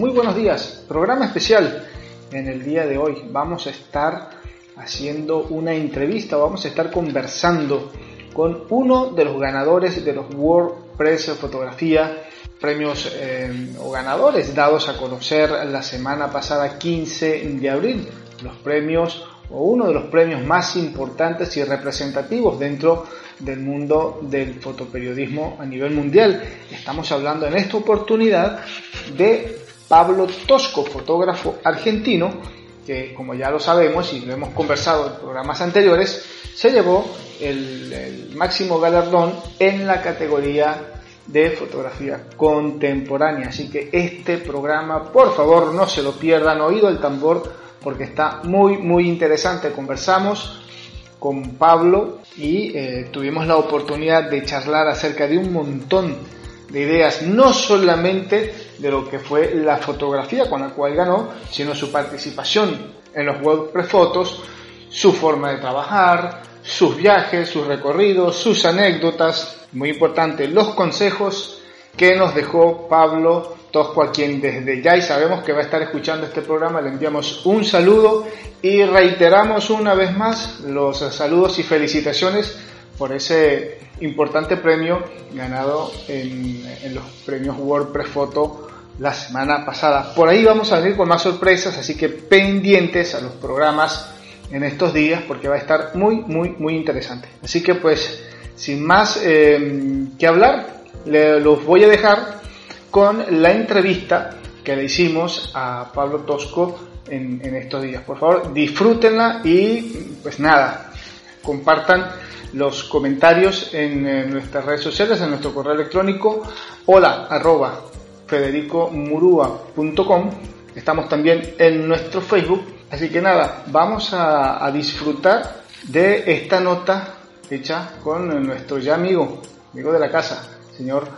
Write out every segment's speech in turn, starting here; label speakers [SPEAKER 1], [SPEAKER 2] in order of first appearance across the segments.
[SPEAKER 1] Muy buenos días, programa especial en el día de hoy. Vamos a estar haciendo una entrevista, vamos a estar conversando con uno de los ganadores de los World Press Fotografía, premios eh, o ganadores dados a conocer la semana pasada 15 de abril, los premios o uno de los premios más importantes y representativos dentro del mundo del fotoperiodismo a nivel mundial. Estamos hablando en esta oportunidad de Pablo Tosco, fotógrafo argentino, que como ya lo sabemos y lo hemos conversado en programas anteriores, se llevó el, máximo galardón en la categoría de fotografía contemporánea. Así que este programa, por favor, no se lo pierdan, oído el tambor, porque está muy, muy interesante. Conversamos con Pablo y eh, tuvimos la oportunidad de charlar acerca de un montón de ideas, no solamente de lo que fue la fotografía con la cual ganó, sino su participación en los World Prefotos, su forma de trabajar, sus viajes, sus recorridos, sus anécdotas, muy importante, los consejos que nos dejó Pablo Tosco, a quien desde ya y sabemos que va a estar escuchando este programa, le enviamos un saludo y reiteramos una vez más los saludos y felicitaciones por ese importante premio ganado en, los premios WordPress Photo la semana pasada. Por ahí vamos a venir con más sorpresas, así que pendientes a los programas en estos días porque va a estar muy, muy, muy interesante. Así que pues, sin más eh, que hablar, los voy a dejar con la entrevista que le hicimos a Pablo Tosco en, en estos días. Por favor, disfrútenla y pues nada, compartan los comentarios en, nuestras redes sociales, en nuestro correo electrónico hola arroba federicomurua.com. Estamos también en nuestro Facebook. Así que nada, vamos a, a disfrutar de esta nota hecha con nuestro ya amigo, amigo de la casa, señor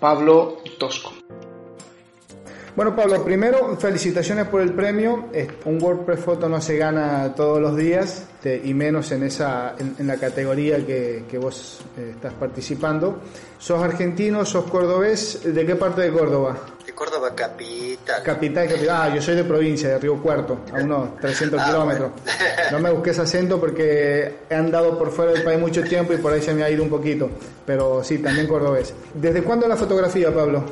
[SPEAKER 1] Pablo Tosco. Bueno, Pablo, primero, felicitaciones por el premio. Un WordPress Photo no se gana todos los días, y menos en, esa, en, la categoría que, que vos eh, estás participando. ¿Sos argentino, sos cordobés? ¿De qué parte de Córdoba?
[SPEAKER 2] De Córdoba capital.
[SPEAKER 1] Capital, capital. Ah, yo soy de provincia, de Río Cuarto, a unos 300 ah, kilómetros. No me busques acento porque he andado por fuera del país mucho tiempo y por ahí se me ha ido un poquito. Pero sí, también cordobés. ¿Desde cuándo la fotografía, Pablo?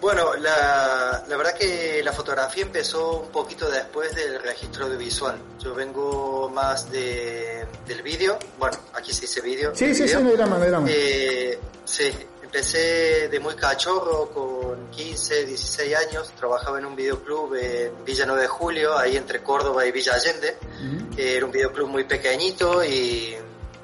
[SPEAKER 2] Bueno, la, la, verdad que la fotografía empezó un poquito después del registro audiovisual. Yo vengo más de, del vídeo. Bueno, aquí se dice vídeo.
[SPEAKER 1] Sí, sí, sí, me drama, me
[SPEAKER 2] eh, sí, empecé de muy cachorro, con 15, 16 años. Trabajaba en un videoclub en Villa 9 de Julio, ahí entre Córdoba y Villa Allende. Era un videoclub muy pequeñito y,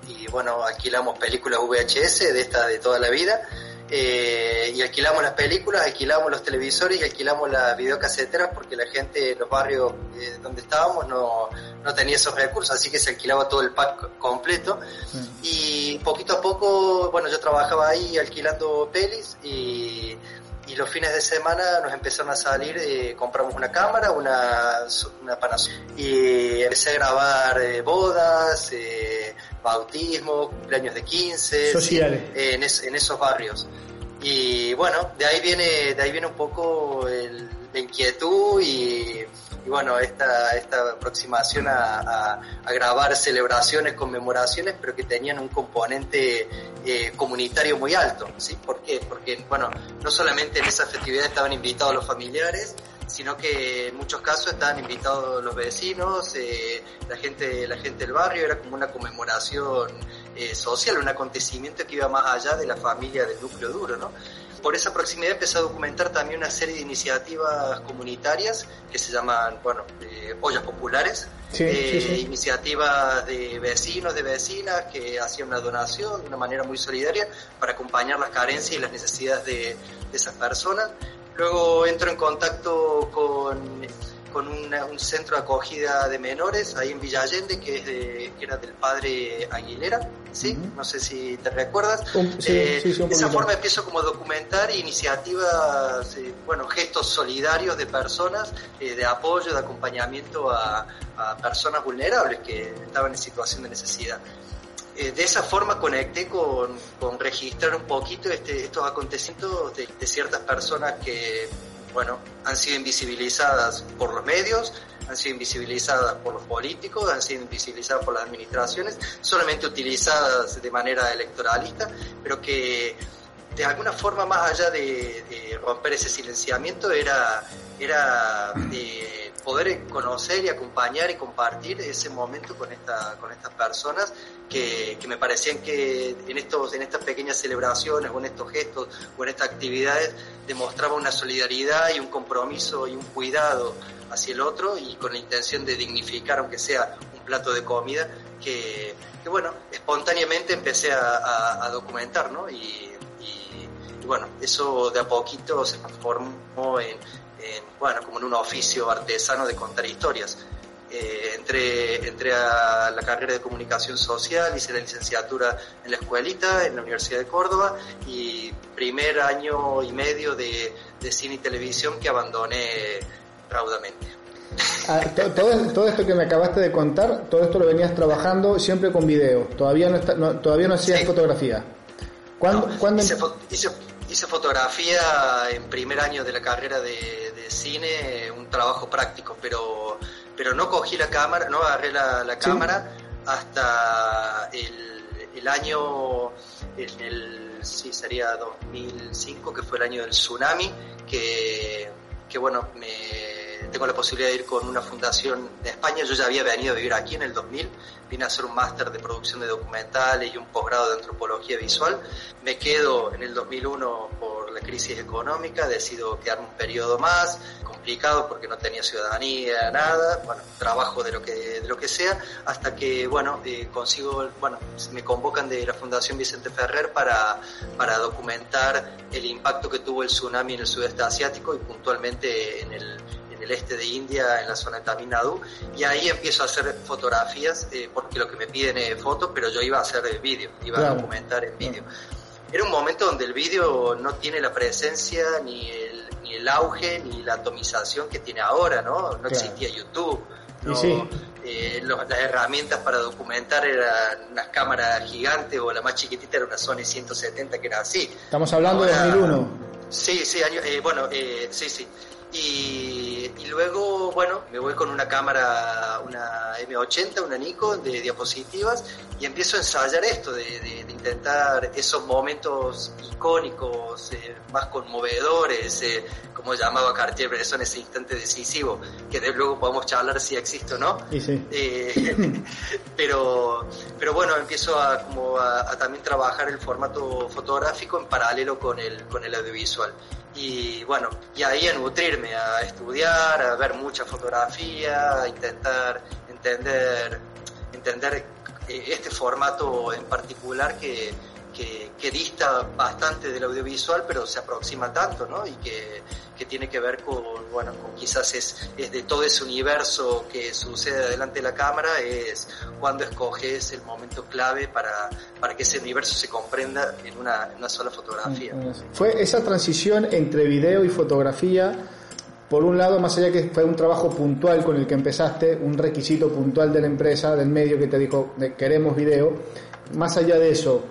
[SPEAKER 2] y bueno, alquilamos películas VHS de esta de toda la vida eh, y alquilamos las películas, alquilamos los televisores y alquilamos las videocaseteras porque la gente en los barrios eh, donde estábamos no, no, tenía esos recursos, así que se alquilaba todo el pack completo. Y poquito a poco, bueno, yo trabajaba ahí alquilando pelis y, y los fines de semana nos empezaron a salir, eh, compramos una cámara, una, una Panasonic y empecé a grabar bodas, bautismo, cumpleaños de 15,
[SPEAKER 1] Sociales.
[SPEAKER 2] en, en, esos barrios. Y bueno, de ahí viene, de ahí viene un poco el, la inquietud y, bueno, esta, esta aproximación a, a, grabar celebraciones, conmemoraciones, pero que tenían un componente eh, comunitario muy alto, ¿sí? ¿Por qué? Porque, bueno, no solamente en esa festividad estaban invitados los familiares, sino que en muchos casos estaban invitados los vecinos, eh, la gente, la gente del barrio, era como una conmemoración eh, social, un acontecimiento que iba más allá de la familia del núcleo duro, ¿no? Por esa proximidad empecé a documentar también una serie de iniciativas comunitarias que se llaman, bueno, eh, ollas populares, iniciativas de vecinos, de vecinas que hacían una donación de una manera muy solidaria para acompañar las carencias y las necesidades de, de esas personas. Luego entro en contacto con, con un centro de acogida de menores ahí en Villa Allende, que, es de, que era del padre Aguilera, ¿sí? No sé si te recuerdas.
[SPEAKER 1] Eh, de
[SPEAKER 2] esa forma empiezo como a documentar iniciativas, eh, bueno, gestos solidarios de personas, eh, de apoyo, de acompañamiento a, a personas vulnerables que estaban en situación de necesidad. Eh, de esa forma conecté con, con registrar un poquito este, estos acontecimientos de, ciertas personas que, bueno, han sido invisibilizadas por los medios, han sido invisibilizadas por los políticos, han sido invisibilizadas por las administraciones, solamente utilizadas de manera electoralista, pero que de alguna forma, más allá de, romper ese silenciamiento, era, era de poder conocer y acompañar y compartir ese momento con, esta, con estas personas que, que me parecían que en, estos, en estas pequeñas celebraciones o en estos gestos o en estas actividades demostraba una solidaridad y un compromiso y un cuidado hacia el otro y con la intención de dignificar, aunque sea un plato de comida, que, que bueno, espontáneamente empecé a, a, documentar, ¿no? Y, bueno, eso de a poquito se transformó en, bueno, como en un oficio artesano de contar historias. Eh, entré, entré a la carrera de comunicación social, hice la licenciatura en la escuelita, en la Universidad de Córdoba, y primer año y medio de, de cine y televisión que abandoné raudamente.
[SPEAKER 1] Ah, todo, todo, esto que me acabaste de contar, todo esto lo venías trabajando siempre con video, todavía no, todavía no hacías fotografía.
[SPEAKER 2] ¿Cuándo, hice, fotografía en primer año de la carrera de, cine, un trabajo práctico, pero, pero no cogí la cámara, no agarré la, cámara hasta el, el año, en el, sí, sería 2005, que fue el año del tsunami, que, que bueno, me tengo la posibilidad de ir con una fundación de España. Yo ya había venido a vivir aquí en el 2000, vine a hacer un máster de producción de documentales y un posgrado de antropología visual. Me quedo en el 2001 por la crisis económica, decido quedarme un periodo más, complicado porque no tenía ciudadanía, nada, bueno, trabajo de lo que, de lo que sea, hasta que, bueno, eh, consigo, bueno, me convocan de la Fundación Vicente Ferrer para, para documentar el impacto que tuvo el tsunami en el sudeste asiático y puntualmente en el el este de India, en la zona de Tamil Nadu, y ahí empiezo a hacer fotografías, eh, porque lo que me piden es fotos, pero yo iba a hacer vídeo, iba a documentar en vídeo. Era un momento donde el vídeo no tiene la presencia, ni el, ni el auge, ni la atomización que tiene ahora, ¿no? No existía YouTube. Eh, las herramientas para documentar eran unas cámaras gigantes o la más chiquitita era una Sony 170 que era así.
[SPEAKER 1] Estamos hablando de 2001.
[SPEAKER 2] Sí, sí, eh, bueno, sí, sí. Y, luego, bueno, me voy con una cámara, una M80, una Nikon de diapositivas y empiezo a ensayar esto, de, intentar esos momentos icónicos, eh, más conmovedores, eh, como llamaba Cartier-Bresson, ese instante decisivo, que de luego podemos charlar si existe o no. Eh, pero, pero bueno, empiezo a, como a, también trabajar el formato fotográfico en paralelo con el, con el audiovisual y bueno, y ahí a nutrirme, a estudiar, a ver mucha fotografía, a intentar entender, entender este formato en particular que, que, dista bastante del audiovisual, pero se aproxima tanto, ¿no? Y que, que tiene que ver con, bueno, quizás es, es, de todo ese universo que sucede delante de la cámara, es cuando escoges el momento clave para, para que ese universo se comprenda en una, en una sola fotografía.
[SPEAKER 1] Fue esa transición entre video y fotografía por un lado, más allá que fue un trabajo puntual con el que empezaste, un requisito puntual de la empresa, del medio que te dijo, queremos video, más allá de eso,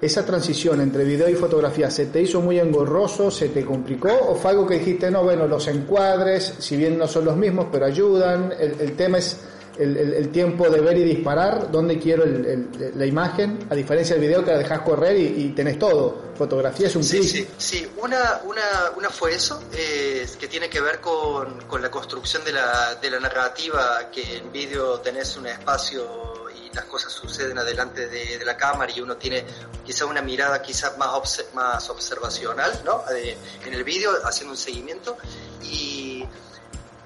[SPEAKER 1] esa transición entre video y fotografía, ¿se te hizo muy engorroso? ¿Se te complicó? ¿O fue algo que dijiste, no, bueno, los encuadres, si bien no son los mismos, pero ayudan? El, tema es el, tiempo de ver y disparar, dónde quiero la imagen, a diferencia del video que la dejas correr y, tenés todo. Fotografía es un
[SPEAKER 2] sí, Sí, sí, una, una, una fue eso, que tiene que ver con, con la construcción de la, de la narrativa, que en vídeo tenés un espacio las cosas suceden adelante de, la cámara y uno tiene quizá una mirada quizás más, más observacional ¿no? Eh, en el vídeo, haciendo un seguimiento. Y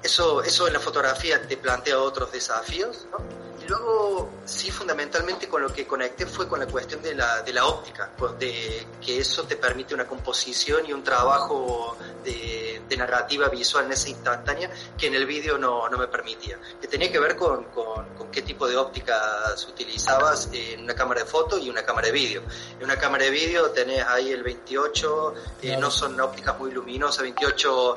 [SPEAKER 2] eso, eso en la fotografía te plantea otros desafíos. ¿no? Luego, sí, fundamentalmente con lo que conecté fue con la cuestión de la, de la óptica, pues, de que eso te permite una composición y un trabajo de de narrativa visual en esa instantánea que en el vídeo no, no me permitía. Que tenía que ver con, con, qué tipo de ópticas utilizabas en una cámara de foto y una cámara de vídeo. En una cámara de vídeo tenés ahí el 28, eh, no son ópticas muy luminosas, 28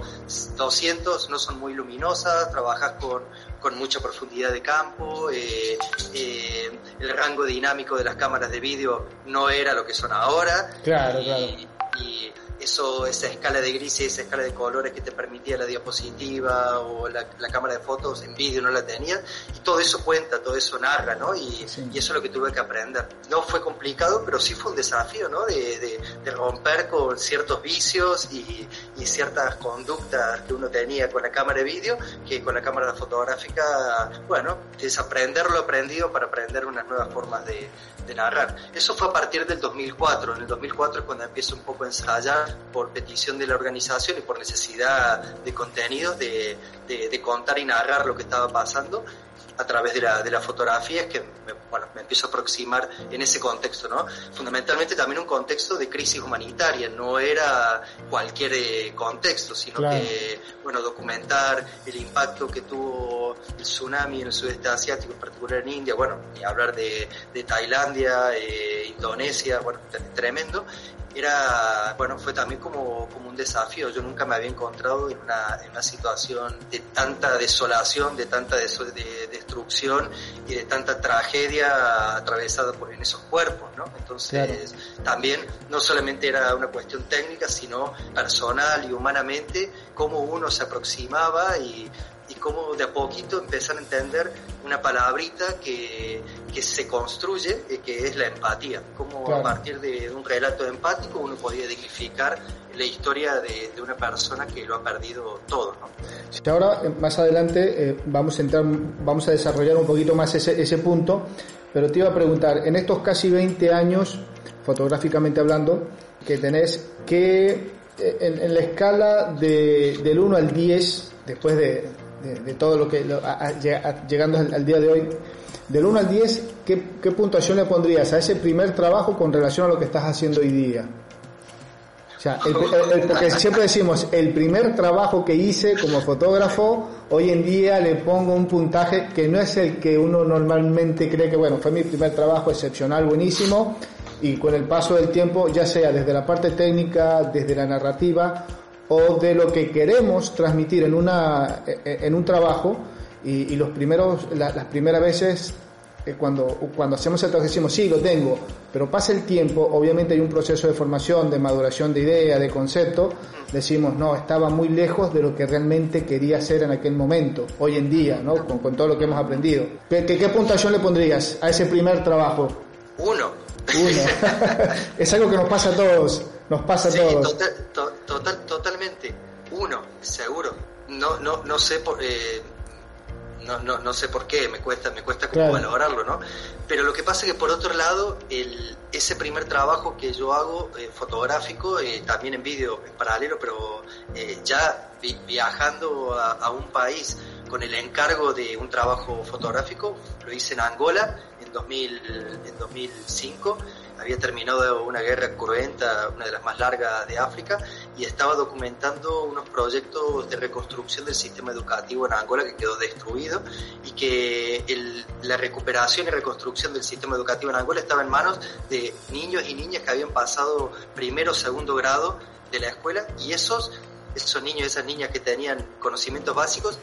[SPEAKER 2] 200 no son muy luminosas, trabajas con, con mucha profundidad de campo, eh, eh, el rango dinámico de las cámaras de vídeo no era lo que son ahora.
[SPEAKER 1] Claro, claro.
[SPEAKER 2] Y, eso, esa escala de grises, esa escala de colores que te permitía la diapositiva o la, cámara de fotos en vídeo no la tenía y todo eso cuenta, todo eso narra, ¿no? Y, y, eso es lo que tuve que aprender. No fue complicado, pero sí fue un desafío, ¿no? De, de, de romper con ciertos vicios y, y, ciertas conductas que uno tenía con la cámara de vídeo que con la cámara fotográfica, bueno, desaprender lo aprendido para aprender unas nuevas formas de, de narrar. Eso fue a partir del 2004. En el 2004 es cuando empiezo un poco a ensayar por petición de la organización y por necesidad de contenidos, de, de, de contar y narrar lo que estaba pasando a través de la, de la fotografía es que me, bueno, me empiezo a aproximar en ese contexto, ¿no? Fundamentalmente también un contexto de crisis humanitaria, no era cualquier eh, contexto, sino claro. que, bueno, documentar el impacto que tuvo el tsunami en el sudeste asiático, en particular en India, bueno, ni hablar de, de Tailandia, eh, Indonesia, bueno, tremendo, era, bueno, fue también como, como un desafío. Yo nunca me había encontrado en una, en una situación de tanta desolación, de tanta de, de, destrucción y de tanta tragedia atravesada por en esos cuerpos, ¿no? Entonces, claro. también no solamente era una cuestión técnica, sino personal y humanamente, cómo uno se aproximaba y cómo de a poquito empezar a entender una palabrita que, que se construye, eh, que es la empatía. Cómo claro. a partir de un relato empático uno podía dignificar la historia de, de, una persona que lo ha perdido todo. ¿no?
[SPEAKER 1] Sí, ahora, eh, más adelante, eh, vamos, a entrar, vamos a desarrollar un poquito más ese, ese punto, pero te iba a preguntar, en estos casi 20 años, fotográficamente hablando, que tenés, que en, en la escala de, del 1 al 10, después de, de, todo lo que, llegando al, día de hoy, del 1 al 10, ¿qué, ¿qué, puntuación le pondrías a ese primer trabajo con relación a lo que estás haciendo hoy día? O sea, porque siempre decimos, el primer trabajo que hice como fotógrafo, hoy en día le pongo un puntaje que no es el que uno normalmente cree que, bueno, fue mi primer trabajo excepcional, buenísimo, y con el paso del tiempo, ya sea desde la parte técnica, desde la narrativa, o de lo que queremos transmitir en, una, en un trabajo y, y los primeros, la, las primeras veces eh, cuando, cuando hacemos el trabajo decimos, sí, lo tengo, pero pasa el tiempo, obviamente hay un proceso de formación, de maduración de idea, de concepto, decimos, no, estaba muy lejos de lo que realmente quería hacer en aquel momento, hoy en día, ¿no? con, con todo lo que hemos aprendido. ¿Qué, qué, qué puntuación le pondrías a ese primer trabajo?
[SPEAKER 2] Uno.
[SPEAKER 1] Uno. es algo que nos pasa a todos. Nos pasa
[SPEAKER 2] sí,
[SPEAKER 1] a todos.
[SPEAKER 2] Total, to, total, totalmente. Uno, seguro. No, no, no sé por, eh, no, no, no sé por qué, me cuesta, me cuesta como claro. valorarlo, ¿no? Pero lo que pasa es que por otro lado, el, ese primer trabajo que yo hago eh, fotográfico, eh, también en vídeo en paralelo, pero eh, ya vi, viajando a, a, un país con el encargo de un trabajo fotográfico, lo hice en Angola en, 2000, en 2005 había terminado una guerra cruenta, una de las más largas de África, y estaba documentando unos proyectos de reconstrucción del sistema educativo en Angola que quedó destruido y que la recuperación y reconstrucción del sistema educativo en Angola estaba en manos de niños y niñas que habían pasado primero o segundo grado de la escuela y esos, esos niños esas niñas que tenían conocimientos básicos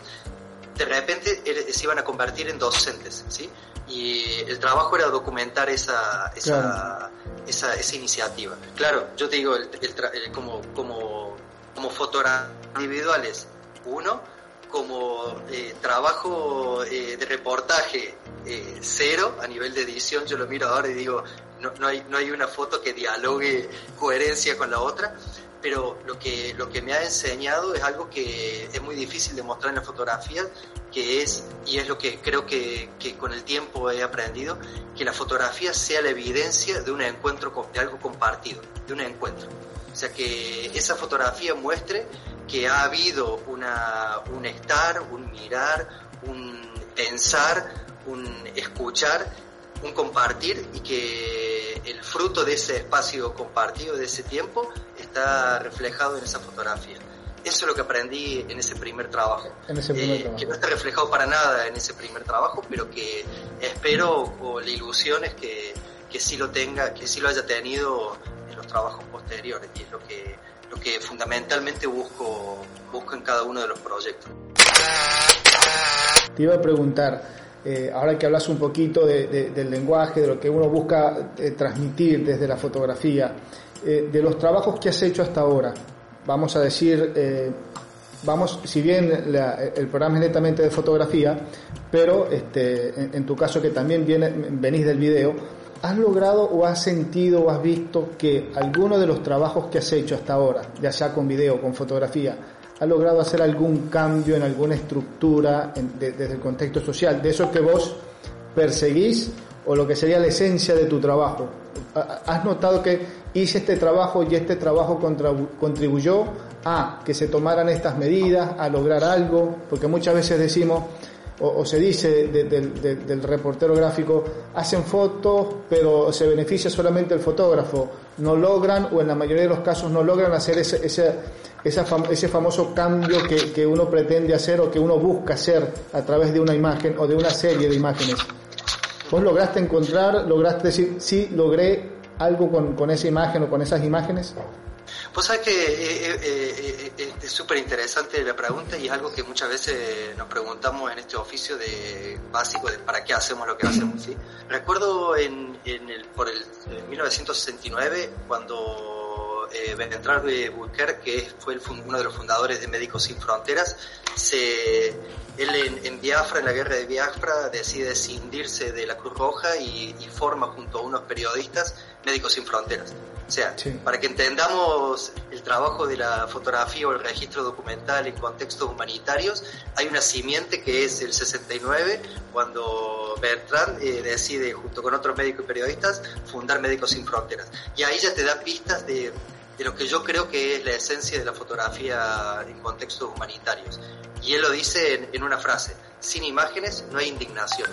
[SPEAKER 2] de repente se iban a convertir en docentes, ¿sí? Y el trabajo era documentar esa, esa, claro. esa, esa, iniciativa. Claro, yo te digo, el, el, el, como, como, como fotógrafos individuales, uno, como eh, trabajo eh, de reportaje eh, cero a nivel de edición, yo lo miro ahora y digo, no, no, hay, no hay una foto que dialogue coherencia con la otra, pero lo que, lo que me ha enseñado es algo que es muy difícil de mostrar en la fotografía, que es, y es lo que creo que, con el tiempo he aprendido, que la fotografía sea la evidencia de un encuentro, de algo compartido, de un encuentro. O sea, que esa fotografía muestre que ha habido una, un estar, un mirar, un pensar, un escuchar, un compartir y que el fruto de ese espacio compartido, de ese tiempo, está reflejado en esa fotografía. Eso es lo que aprendí en ese primer trabajo.
[SPEAKER 1] En ese primer eh, trabajo.
[SPEAKER 2] Que no está reflejado para nada en ese primer trabajo, pero que espero o la ilusión es que, que sí lo tenga, que sí lo haya tenido en los trabajos posteriores, y es lo que, lo que fundamentalmente busco, busco en cada uno de los proyectos.
[SPEAKER 1] Te iba a preguntar, eh, ahora que hablas un poquito de, de, del lenguaje, de lo que uno busca eh, transmitir desde la fotografía, eh, de los trabajos que has hecho hasta ahora, vamos a decir, eh, vamos, si bien el programa es netamente de fotografía, pero este, en, tu caso que también viene, venís del video, ¿has logrado o has sentido o has visto que alguno de los trabajos que has hecho hasta ahora, ya sea con video, con fotografía, ha logrado hacer algún cambio en alguna estructura desde el contexto social, de eso que vos perseguís o lo que sería la esencia de tu trabajo? ¿Has notado que hice este trabajo y este trabajo contribuyó a que se tomaran estas medidas, a lograr algo? Porque muchas veces decimos, o, se dice del reportero gráfico, hacen fotos, pero se beneficia solamente el fotógrafo. No logran, o en la mayoría de los casos no logran hacer ese, ese, ese famoso cambio que, que uno pretende hacer o que uno busca hacer a través de una imagen o de una serie de imágenes. ¿Vos lograste encontrar, lograste decir, sí, logré algo con, con esa imagen o con esas imágenes?
[SPEAKER 2] Pues sabes que eh, eh, eh, es súper interesante la pregunta y es algo que muchas veces nos preguntamos en este oficio de básico de para qué hacemos lo que hacemos. ¿sí? Recuerdo en, en el, por el 1969 cuando eh, Bertrand Buquer, que fue uno de los fundadores de Médicos Sin Fronteras, se él en, Biafra, en la guerra de Biafra, decide escindirse de la Cruz Roja y, forma junto a unos periodistas Médicos Sin Fronteras. O sea, para que entendamos el trabajo de la fotografía o el registro documental en contextos humanitarios, hay una simiente que es el 69, cuando Bertrand eh, decide, junto con otros médicos y periodistas, fundar Médicos Sin Fronteras. Y ahí ya te da pistas de, de lo que yo creo que es la esencia de la fotografía en contextos humanitarios. Y él lo dice en, una frase, sin imágenes no hay indignación.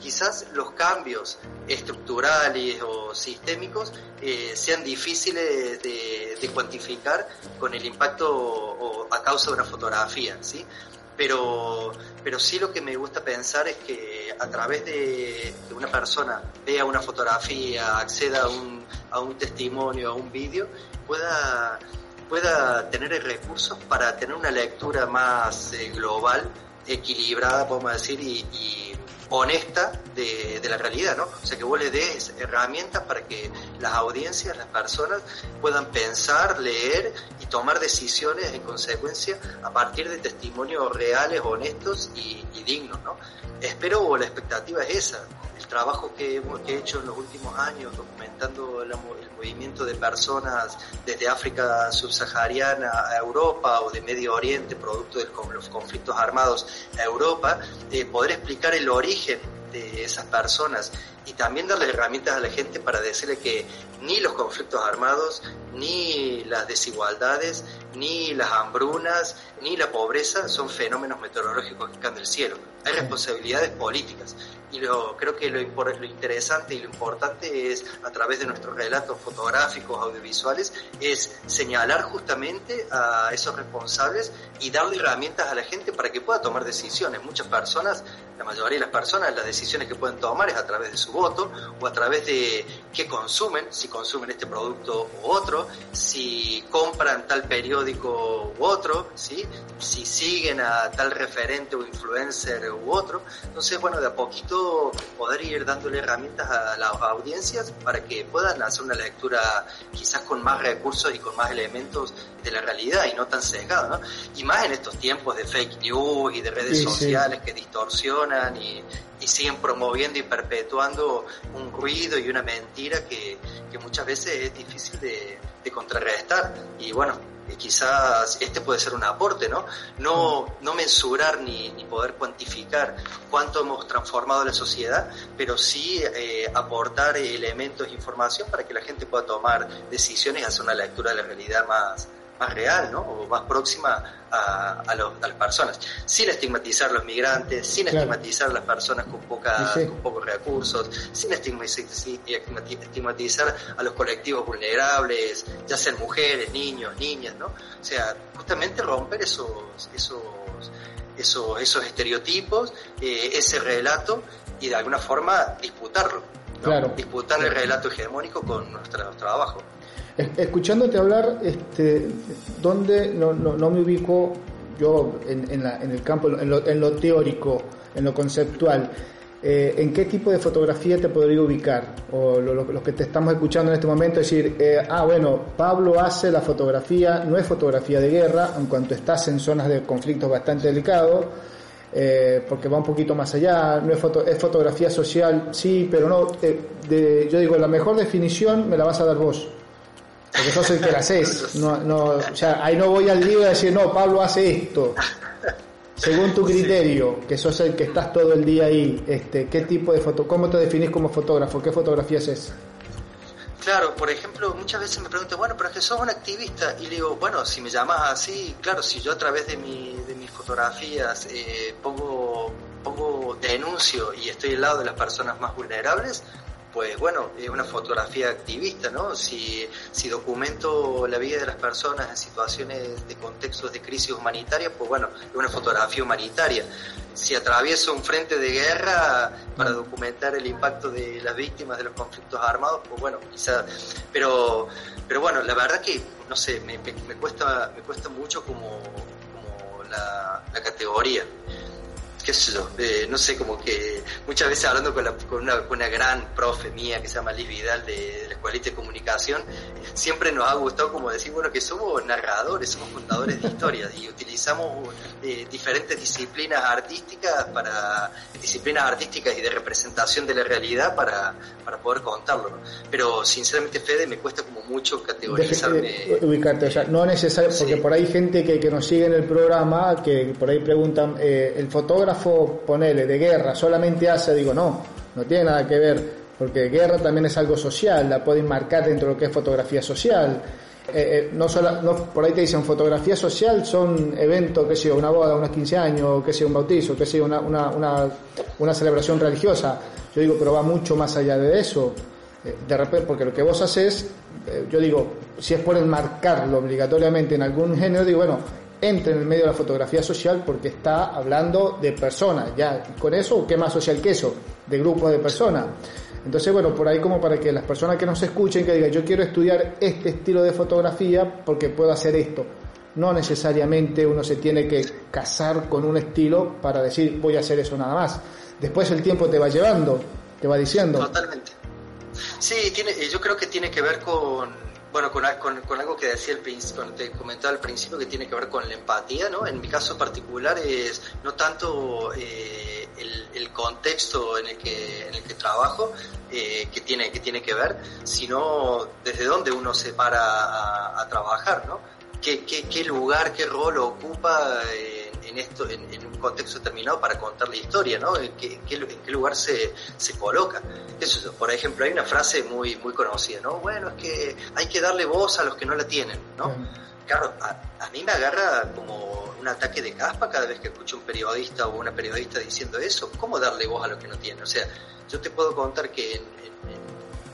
[SPEAKER 2] Quizás los cambios estructurales o sistémicos eh, sean difíciles de, cuantificar con el impacto o, a causa de una fotografía, ¿sí? Pero, pero sí lo que me gusta pensar es que a través de que una persona vea una fotografía, acceda a un, a un testimonio, a un vídeo, pueda pueda tener recursos para tener una lectura más eh, global, equilibrada, podemos decir, y, honesta de, de, la realidad, ¿no? O sea, que vos le des herramientas para que las audiencias, las personas puedan pensar, leer y tomar decisiones en consecuencia a partir de testimonios reales, honestos y, dignos, ¿no? Espero, la expectativa es esa, el trabajo que, que he hecho en los últimos años documentando el movimiento de personas desde África subsahariana a Europa o de Medio Oriente, producto de los conflictos armados a Europa, eh, poder explicar el origen de esas personas y también darle herramientas a la gente para decirle que ni los conflictos armados, ni las desigualdades, ni las hambrunas, ni la pobreza son fenómenos meteorológicos que caen del cielo. Hay responsabilidades políticas. Y lo, creo que lo, lo interesante y lo importante es, a través de nuestros relatos fotográficos, audiovisuales, es señalar justamente a esos responsables y darle herramientas a la gente para que pueda tomar decisiones. Muchas personas, la mayoría de las personas, las decisiones que pueden tomar es a través de su voto o a través de qué consumen, si consumen este producto u otro, si compran tal periódico u otro, ¿sí? si siguen a tal referente o influencer u otro. Entonces, bueno, de a poquito poder ir dándole herramientas a las audiencias para que puedan hacer una lectura quizás con más recursos y con más elementos de la realidad y no tan sesgado, ¿no? Y más en estos tiempos de fake news y de redes sociales que distorsionan y, y siguen promoviendo y perpetuando un ruido y una mentira que, que muchas veces es difícil de, de contrarrestar. Y bueno, quizás este puede ser un aporte, ¿no? No, no mensurar ni, ni poder cuantificar cuánto hemos transformado la sociedad, pero sí eh, aportar elementos e información para que la gente pueda tomar decisiones y hacer una lectura de la realidad más, más real, ¿no? O más próxima a, a, las personas, sin estigmatizar a los migrantes, sin estigmatizar a las personas con, poca, con pocos recursos, sin estigmatizar a los colectivos vulnerables, ya sean mujeres, niños, niñas, ¿no? O sea, justamente romper esos, esos, esos, esos estereotipos, eh, ese relato y de alguna forma disputarlo. Claro. Disputar el relato hegemónico con nuestro trabajo.
[SPEAKER 1] Escuchándote hablar, este, ¿dónde no, no, me ubico yo en, en, la, en el campo, en lo, en lo, teórico, en lo conceptual? eh, ¿en qué tipo de fotografía te podría ubicar? O los que te estamos escuchando en este momento, decir, eh, ah, bueno, Pablo hace la fotografía, no es fotografía de guerra, en cuanto estás en zonas de conflictos bastante delicados, eh, porque va un poquito más allá, no es, foto, es fotografía social, sí, pero no, yo digo, la mejor definición me la vas a dar vos. Porque sos el que la haces. No, no, o sea, ahí no voy al libro a decir, no, Pablo hace esto. Según tu criterio, que sos el que estás todo el día ahí, este, ¿qué tipo de foto, cómo te definís como fotógrafo? ¿Qué fotografías es?
[SPEAKER 2] Claro, por ejemplo, muchas veces me preguntan, bueno, pero es que sos un activista. Y le digo, bueno, si me llamas así, claro, si yo a través de, mi, de mis fotografías eh, pongo, pongo denuncio y estoy al lado de las personas más vulnerables, pues bueno, es una fotografía activista, ¿no? Si, si documento la vida de las personas en situaciones de contextos de crisis humanitaria, pues bueno, es una fotografía humanitaria. Si atravieso un frente de guerra para documentar el impacto de las víctimas de los conflictos armados, pues bueno, quizá, pero, pero bueno, la verdad que, no sé, me, me, cuesta, me cuesta mucho como, como la, la categoría qué sé yo, eh, no sé, como que muchas veces hablando con, una, con, una, gran profe mía que se llama Liz Vidal de, la Escuelita de Comunicación, siempre nos ha gustado como decir, bueno, que somos narradores, somos contadores de historias y utilizamos eh, diferentes disciplinas artísticas para, disciplinas artísticas y de representación de la realidad para, para poder contarlo. Pero sinceramente, Fede, me cuesta como mucho categorizarme.
[SPEAKER 1] ubicarte, o sea, no necesario, porque por ahí gente que, que nos sigue en el programa, que por ahí preguntan, eh, el fotógrafo ponele, de guerra, solamente hace, digo, no, no tiene nada que ver, porque guerra también es algo social, la pueden marcar dentro de lo que es fotografía social. Eh, eh, no solo, no, por ahí te dicen fotografía social son eventos, que sea una boda, unos 15 años, que sea un bautizo, que sea una, una, una, una celebración religiosa. Yo digo, pero va mucho más allá de eso. Eh, de repente, porque lo que vos haces, yo digo, si es por enmarcarlo obligatoriamente en algún género, digo, bueno, entre en el medio de la fotografía social porque está hablando de personas, ya con eso, ¿qué más social que eso? De grupos de personas. Entonces, bueno, por ahí como para que las personas que nos escuchen, que digan, yo quiero estudiar este estilo de fotografía porque puedo hacer esto. No necesariamente uno se tiene que casar con un estilo para decir, voy a hacer eso nada más. Después el tiempo te va llevando, te va diciendo.
[SPEAKER 2] Totalmente. Sí, tiene, yo creo que tiene que ver con, bueno, con, con, algo que decía el príncipe, te comentaba al principio, que tiene que ver con la empatía, ¿no? En mi caso particular es no tanto eh, el, contexto en el que, en el que trabajo, eh, que, tiene, que tiene que ver, sino desde dónde uno se para a, a trabajar, ¿no? ¿Qué, qué, qué, lugar, qué rol ocupa eh, en, esto, en, en, un contexto determinado para contar la historia, ¿no? ¿En qué, en qué lugar se, se coloca? Eso, por ejemplo, hay una frase muy, muy conocida, ¿no? Bueno, es que hay que darle voz a los que no la tienen, ¿no? Claro, a, a mí me agarra como un ataque de caspa cada vez que escucho un periodista o una periodista diciendo eso. ¿Cómo darle voz a los que no tienen? O sea, yo te puedo contar que en,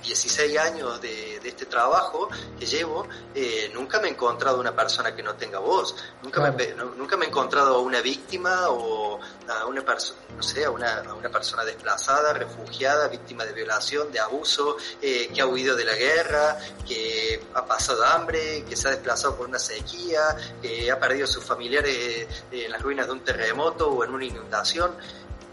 [SPEAKER 2] 16 años de, este trabajo que llevo, eh, nunca me he encontrado una persona que no tenga voz, nunca, me, nunca me he encontrado a una víctima o a una persona, no sé, a una, una, persona desplazada, refugiada, víctima de violación, de abuso, eh, que ha huido de la guerra, que ha pasado hambre, que se ha desplazado por una sequía, que ha perdido a sus familiares eh, en las ruinas de un terremoto o en una inundación.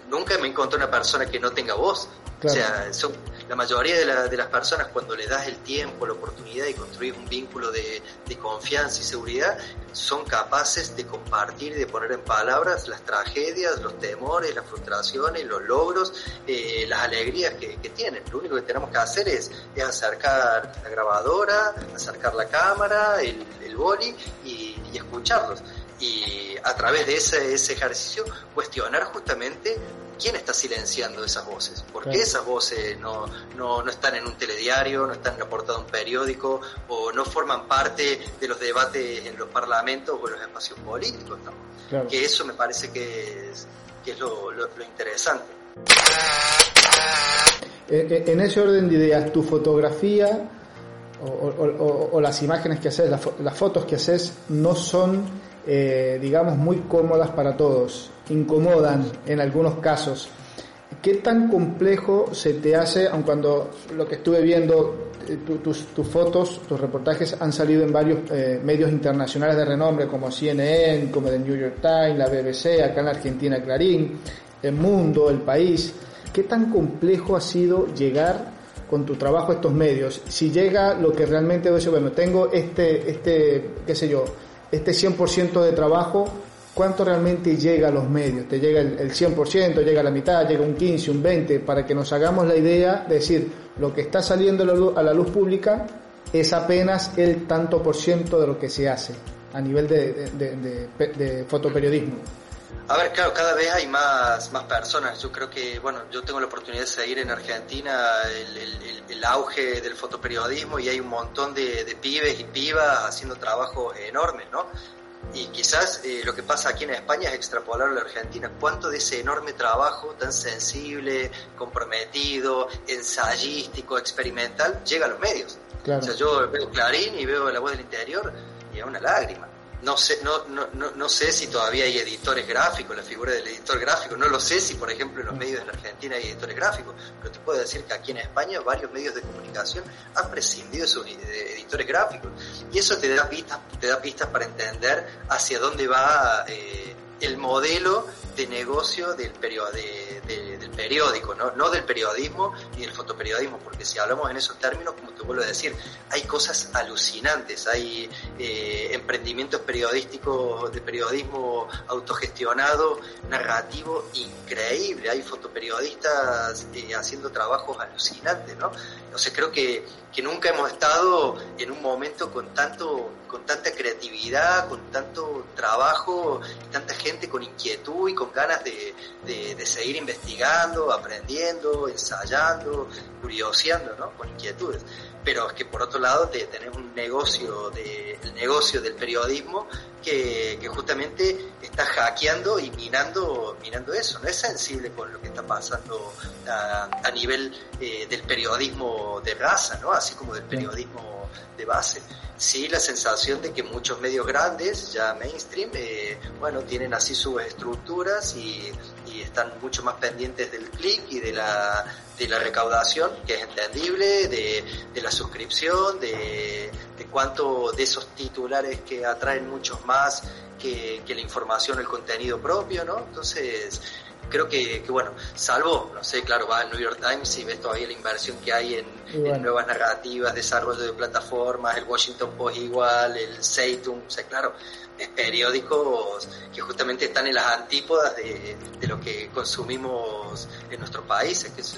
[SPEAKER 2] Nunca me encontré una persona que no tenga voz. O sea, son, la mayoría de, las personas cuando le das el tiempo, la oportunidad y construir un vínculo de, confianza y seguridad, son capaces de compartir, de poner en palabras las tragedias, los temores, las frustraciones, los logros, eh, las alegrías que, tienen. Lo único que tenemos que hacer es, acercar la grabadora, acercar la cámara, el, el boli y, escucharlos y a través de ese, ejercicio cuestionar justamente quién está silenciando esas voces, por qué esas voces no, no, no, están en un telediario, no están en la portada de un periódico o no forman parte de los debates en los parlamentos o en los espacios políticos. Que eso me parece que es, que es lo, lo, lo interesante.
[SPEAKER 1] Eh, eh, en ese orden de ideas, tu fotografía o, o, o las imágenes que haces, las, las fotos que haces, no son eh, digamos, muy cómodas para todos, incomodan en algunos casos. ¿Qué tan complejo se te hace, aun cuando lo que estuve viendo, eh, tus, fotos, tus reportajes han salido en varios eh, medios internacionales de renombre como CNN, como The New York Times, la BBC, acá en la Argentina Clarín, El Mundo, El País, ¿qué tan complejo ha sido llegar con tu trabajo a estos medios? Si llega lo que realmente bueno, tengo este, este, qué sé yo, este 100% de trabajo, ¿cuánto realmente llega a los medios? ¿Te llega el, el 100%, llega la mitad, llega un 15, un 20? Para que nos hagamos la idea de decir, lo que está saliendo a la luz, pública es apenas el tanto por ciento de lo que se hace a nivel de fotoperiodismo.
[SPEAKER 2] A ver, claro, cada vez hay más, más personas. Yo creo que, bueno, yo tengo la oportunidad de seguir en Argentina el, auge del fotoperiodismo y hay un montón de, pibes y pibas haciendo trabajo enorme, ¿no? Y quizás eh, lo que pasa aquí en España es extrapolar a la Argentina. ¿Cuánto de ese enorme trabajo tan sensible, comprometido, ensayístico, experimental llega a los medios? O sea, yo veo Clarín y veo La Voz del Interior y es una lágrima no sé, no, no, no, sé si todavía hay editores gráficos, la figura del editor gráfico, no lo sé si por ejemplo en los medios de la Argentina hay editores gráficos, pero te puedo decir que aquí en España varios medios de comunicación han prescindido de sus editores gráficos. Y eso te da pistas, te da pistas para entender hacia dónde va eh, el modelo de negocio del, periodo, del periódico, ¿no? no del periodismo ni del fotoperiodismo, porque si hablamos en esos términos, como te vuelvo a decir, hay cosas alucinantes, hay eh, emprendimientos periodísticos de periodismo autogestionado, narrativo, increíble, hay fotoperiodistas eh, haciendo trabajos alucinantes, ¿no? Sea, creo que, que nunca hemos estado en un momento con tanto con tanta creatividad, con tanto trabajo, tanta gente con inquietud y con ganas de, de, seguir investigando, aprendiendo, ensayando, curioseando, ¿no? Con inquietudes. Pero es que por otro lado te, tenemos un negocio, de, el negocio del periodismo que, que, justamente está hackeando y minando, minando eso. No es sensible con lo que está pasando a, a nivel eh, del periodismo de raza, ¿no? Así como del periodismo de base sí la sensación de que muchos medios grandes, ya mainstream, eh, bueno, tienen así sus estructuras y, están mucho más pendientes del clic y de la, de la recaudación, que es entendible, de, de la suscripción, de, de cuánto de esos titulares que atraen muchos más que, que la información, el contenido propio, ¿no? Entonces, creo que, bueno, salvo, no sé, claro, va al New York Times y ves todavía la inversión que hay en, nuevas narrativas, desarrollo de plataformas, el Washington Post igual, el Seitum, o sea, claro, es periódicos que justamente están en las antípodas de, de lo que consumimos en nuestros países, que es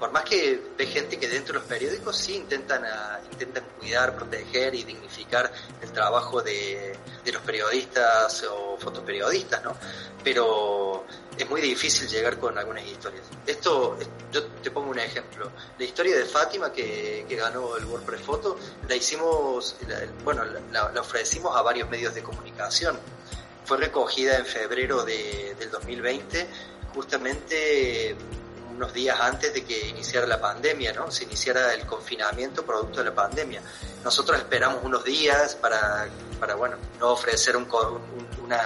[SPEAKER 2] por más que ve gente que dentro de los periódicos sí intentan, ah, intentan cuidar, proteger y dignificar el trabajo de, de, los periodistas o fotoperiodistas, ¿no? Pero es muy difícil llegar con algunas historias. Esto, yo te pongo un ejemplo. La historia de Fátima que, que ganó el WordPress Photo, la hicimos, bueno, la, la, ofrecimos a varios medios de comunicación. Fue recogida en febrero de, del 2020, justamente unos días antes de que iniciara la pandemia, ¿no? Se iniciara el confinamiento producto de la pandemia. Nosotros esperamos unos días para, para bueno, no ofrecer un,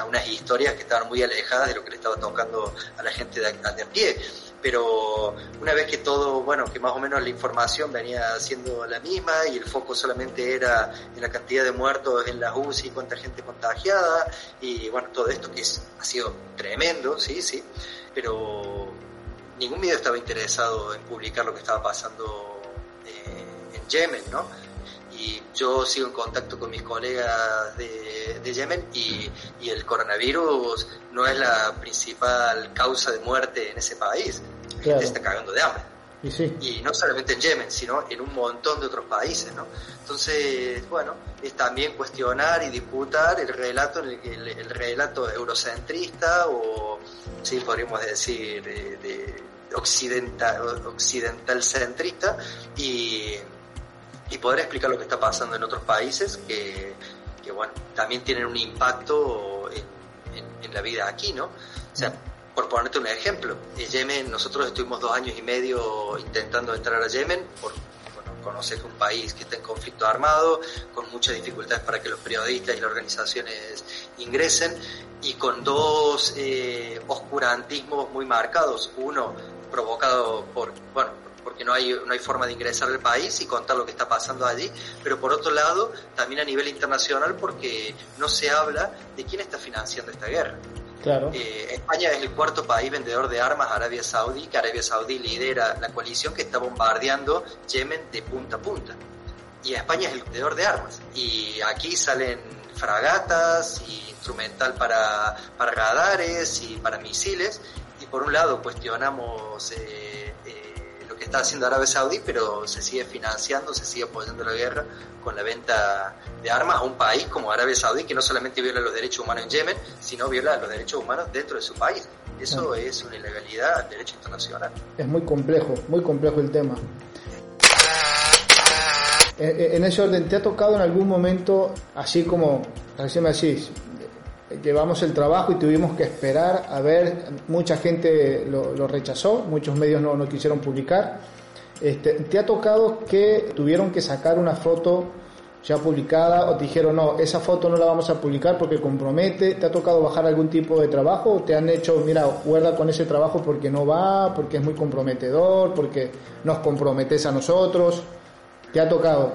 [SPEAKER 2] unas historias que estaban muy alejadas de lo que le estaba tocando a la gente de, de a pie pero una vez que todo, bueno, que más o menos la información venía siendo la misma y el foco solamente era en la cantidad de muertos en la UCI, cuánta gente contagiada y bueno, todo esto que es, ha sido tremendo, sí, sí, pero ningún medio estaba interesado en publicar lo que estaba pasando eh, en Yemen, ¿no? Y yo sigo en contacto con mis colegas de, de Yemen y, y, el coronavirus no es la principal causa de muerte en ese país. La gente está cagando de hambre. Y, no solamente en Yemen, sino en un montón de otros países, ¿no? Entonces, bueno, es también cuestionar y disputar el relato, el, el, el relato eurocentrista o, sí, podríamos decir, de, de occidental, occidental centrista y, y poder explicar lo que está pasando en otros países que, que bueno, también tienen un impacto en, en, la vida aquí, ¿no? Por ponerte un ejemplo, en Yemen nosotros estuvimos dos años y medio intentando entrar a Yemen por conocer un país que está en conflicto armado, con muchas dificultades para que los periodistas y las organizaciones ingresen y con dos eh, oscurantismos muy marcados. Uno, provocado por, bueno, porque no hay, no hay forma de ingresar al país y contar lo que está pasando allí, pero por otro lado, también a nivel internacional porque no se habla de quién está financiando esta guerra. Eh, España es el cuarto país vendedor de armas a Arabia Saudí, que Arabia Saudí lidera la coalición que está bombardeando Yemen de punta a punta. Y España es el vendedor de armas. Y aquí salen fragatas y instrumental para, para radares y para misiles. Y por un lado cuestionamos eh, está haciendo Arabia Saudí, pero se sigue financiando, se sigue apoyando la guerra con la venta de armas a un país como Arabia Saudí, que no solamente viola los derechos humanos en Yemen, sino viola los derechos humanos dentro de su país. Eso es una ilegalidad al derecho internacional.
[SPEAKER 1] Es muy complejo, muy complejo el tema. Eh, eh, en ese orden, ¿te ha tocado en algún momento, así como recién me decís, llevamos el trabajo y tuvimos que esperar a ver, mucha gente lo, rechazó, muchos medios no, no quisieron publicar. Este, ¿Te ha tocado que tuvieron que sacar una foto ya publicada o te dijeron no, esa foto no la vamos a publicar porque compromete? ¿Te ha tocado bajar algún tipo de trabajo o te han hecho, mira, guarda con ese trabajo porque no va, porque es muy comprometedor, porque nos comprometes a nosotros? ¿Te ha tocado?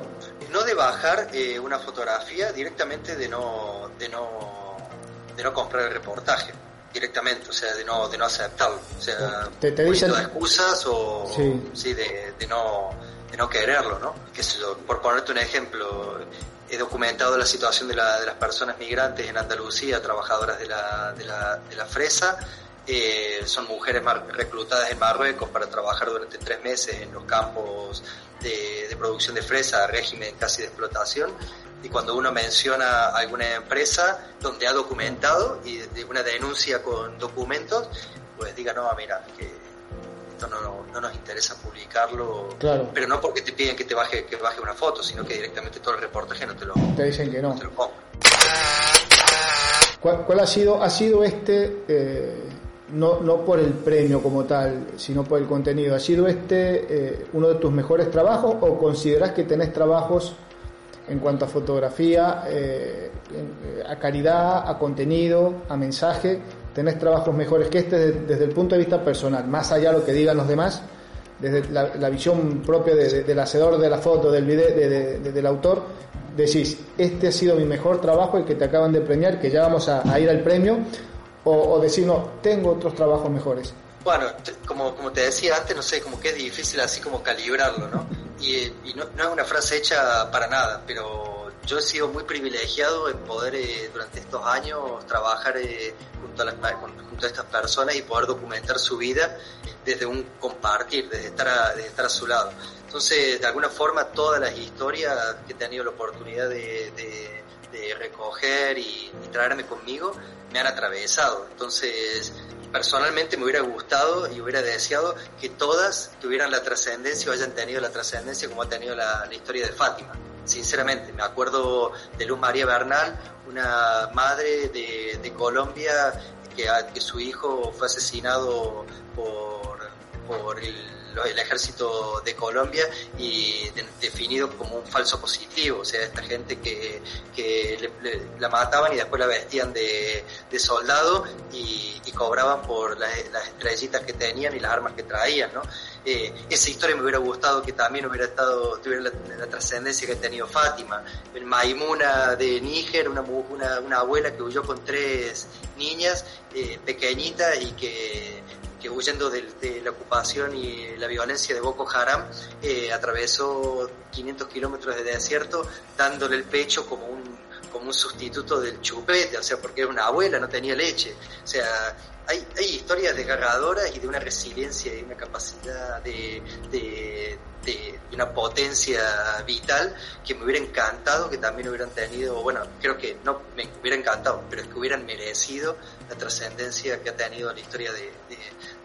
[SPEAKER 2] No de bajar eh, una fotografía, directamente de no, de no de no comprar el reportaje directamente, o sea, de no, de no aceptarlo. O sea,
[SPEAKER 1] ¿Te, te dicen...
[SPEAKER 2] excusas o sí. de, de, no, de no quererlo, ¿no? Que por ponerte un ejemplo, he documentado la situación de, la, de las personas migrantes en Andalucía, trabajadoras de la, de la, de la fresa. Eh, son mujeres reclutadas en Marruecos para trabajar durante tres meses en los campos de, de producción de fresa, régimen casi de explotación y cuando uno menciona alguna empresa donde ha documentado y de una denuncia con documentos, pues diga, no, mira, que esto no, no nos interesa publicarlo,
[SPEAKER 1] claro.
[SPEAKER 2] pero no porque te piden que te baje que baje una foto, sino que directamente todo el reportaje no te lo
[SPEAKER 1] te dicen que no. ¿Cuál, ha sido ha sido este eh, no, no por el premio como tal, sino por el contenido. ¿Ha sido este eh, uno de tus mejores trabajos o consideras que tenés trabajos en cuanto a fotografía, eh, a calidad, a contenido, a mensaje. Tenés trabajos mejores que este desde, el punto de vista personal, más allá de lo que digan los demás, desde la, visión propia del hacedor de la foto, del video, del autor, decís, este ha sido mi mejor trabajo, el que te acaban de premiar, que ya vamos a, ir al premio, o, o decir, no, tengo otros trabajos mejores.
[SPEAKER 2] Bueno, como, como te decía antes, no sé, como que es difícil así como calibrarlo, ¿no? Y, no, no, es una frase hecha para nada, pero yo he sido muy privilegiado en poder eh, durante estos años trabajar eh, junto, a las, junto a estas personas y poder documentar su vida desde un compartir, desde estar a, desde estar a su lado. Entonces, de alguna forma, todas las historias que he tenido la oportunidad de, de, recoger y, y traerme conmigo me han atravesado. Entonces, personalmente me hubiera gustado y hubiera deseado que todas tuvieran la trascendencia o hayan tenido la trascendencia como ha tenido la, historia de Fátima. Sinceramente, me acuerdo de Luz María Bernal, una madre de, de Colombia que, que, su hijo fue asesinado por, por el el ejército de Colombia y definido como un falso positivo, o sea, esta gente que, que la mataban y después la vestían de, de soldado y, cobraban por las, estrellitas que tenían y las armas que traían, ¿no? Eh, esa historia me hubiera gustado que también hubiera estado, tuviera la, trascendencia que ha tenido Fátima. El Maimuna de Níger, una, una, una abuela que huyó con tres niñas eh, pequeñitas y que que huyendo de, la ocupación y la violencia de Boko Haram, eh, atravesó 500 kilómetros de desierto dándole el pecho como un, como un sustituto del chupete, o sea, porque era una abuela, no tenía leche. O sea, hay, hay historias desgarradoras y de una resiliencia y una capacidad de, de, de, una potencia vital que me hubiera encantado que también hubieran tenido, bueno, creo que no me hubiera encantado, pero es que hubieran merecido la trascendencia que ha tenido la historia de, de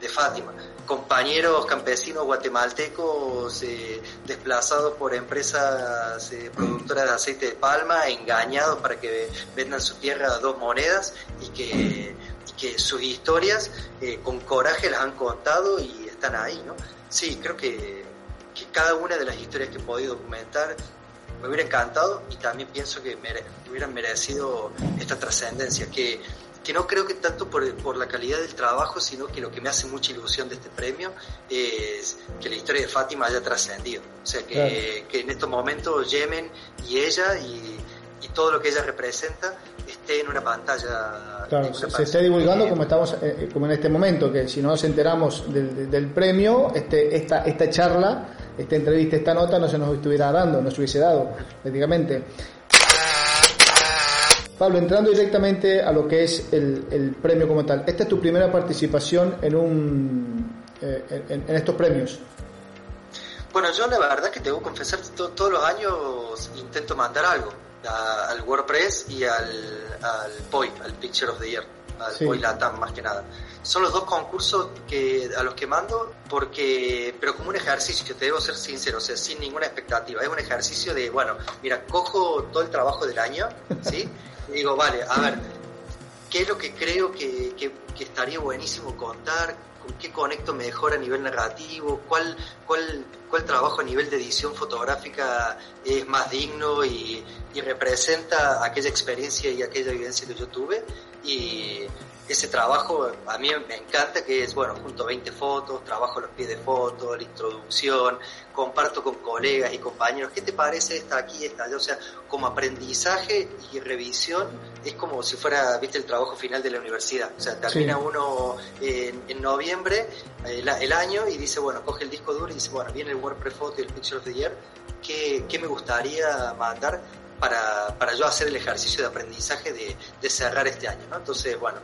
[SPEAKER 2] Fátima. Compañeros campesinos guatemaltecos eh, desplazados por empresas eh, productoras de aceite de palma, engañados para que vendan su tierra a dos monedas y que, que sus historias eh, con coraje las han contado y están ahí, ¿no? Sí, creo que, que cada una de las historias que he podido documentar me hubiera encantado y también pienso que hubieran merecido esta trascendencia, que que no creo que tanto por, por, la calidad del trabajo, sino que lo que me hace mucha ilusión de este premio es que la historia de Fátima haya trascendido. O sea, que, que en estos momentos Yemen y ella y, y todo lo que ella representa esté en una pantalla.
[SPEAKER 1] Claro, se, esté divulgando como estamos, eh, eh, como en este momento, que si no nos enteramos del, del, premio, este, esta, esta charla, esta entrevista, esta nota no se nos estuviera dando, no se hubiese dado, prácticamente. Pablo, entrando directamente a lo que es el, el premio como tal, esta es tu primera participación en un eh, en, en, estos premios.
[SPEAKER 2] Bueno, yo la verdad que tengo que confesar todos los años intento mandar algo al WordPress y al, al POI, al Picture of the Year, al POI Latam más que nada. Son los dos concursos que a los que mando porque, pero como un ejercicio, te debo ser sincero, o sea, sin ninguna expectativa. Es un ejercicio de, bueno, mira, cojo todo el trabajo del año, ¿sí? digo, vale, a ver, ¿qué es lo que creo que, que, estaría buenísimo contar? con qué conecto mejor a nivel narrativo, cuál, cuál, cuál trabajo a nivel de edición fotográfica es más digno y, y representa aquella experiencia y aquella evidencia que yo tuve. Y ese trabajo a mí me encanta, que es, bueno, junto a 20 fotos, trabajo los pies de foto, la introducción, comparto con colegas y compañeros, ¿qué te parece esta aquí, esta allá? O sea, como aprendizaje y revisión es como si fuera, viste, el trabajo final de la universidad. O sea, termina uno en, en noviembre el, el, año y dice, bueno, coge el disco duro y dice, bueno, viene el WordPress Photo y el Picture of the Year, ¿qué, qué me gustaría mandar? Para, para yo hacer el ejercicio de aprendizaje de, de cerrar este año. ¿no? Entonces, bueno,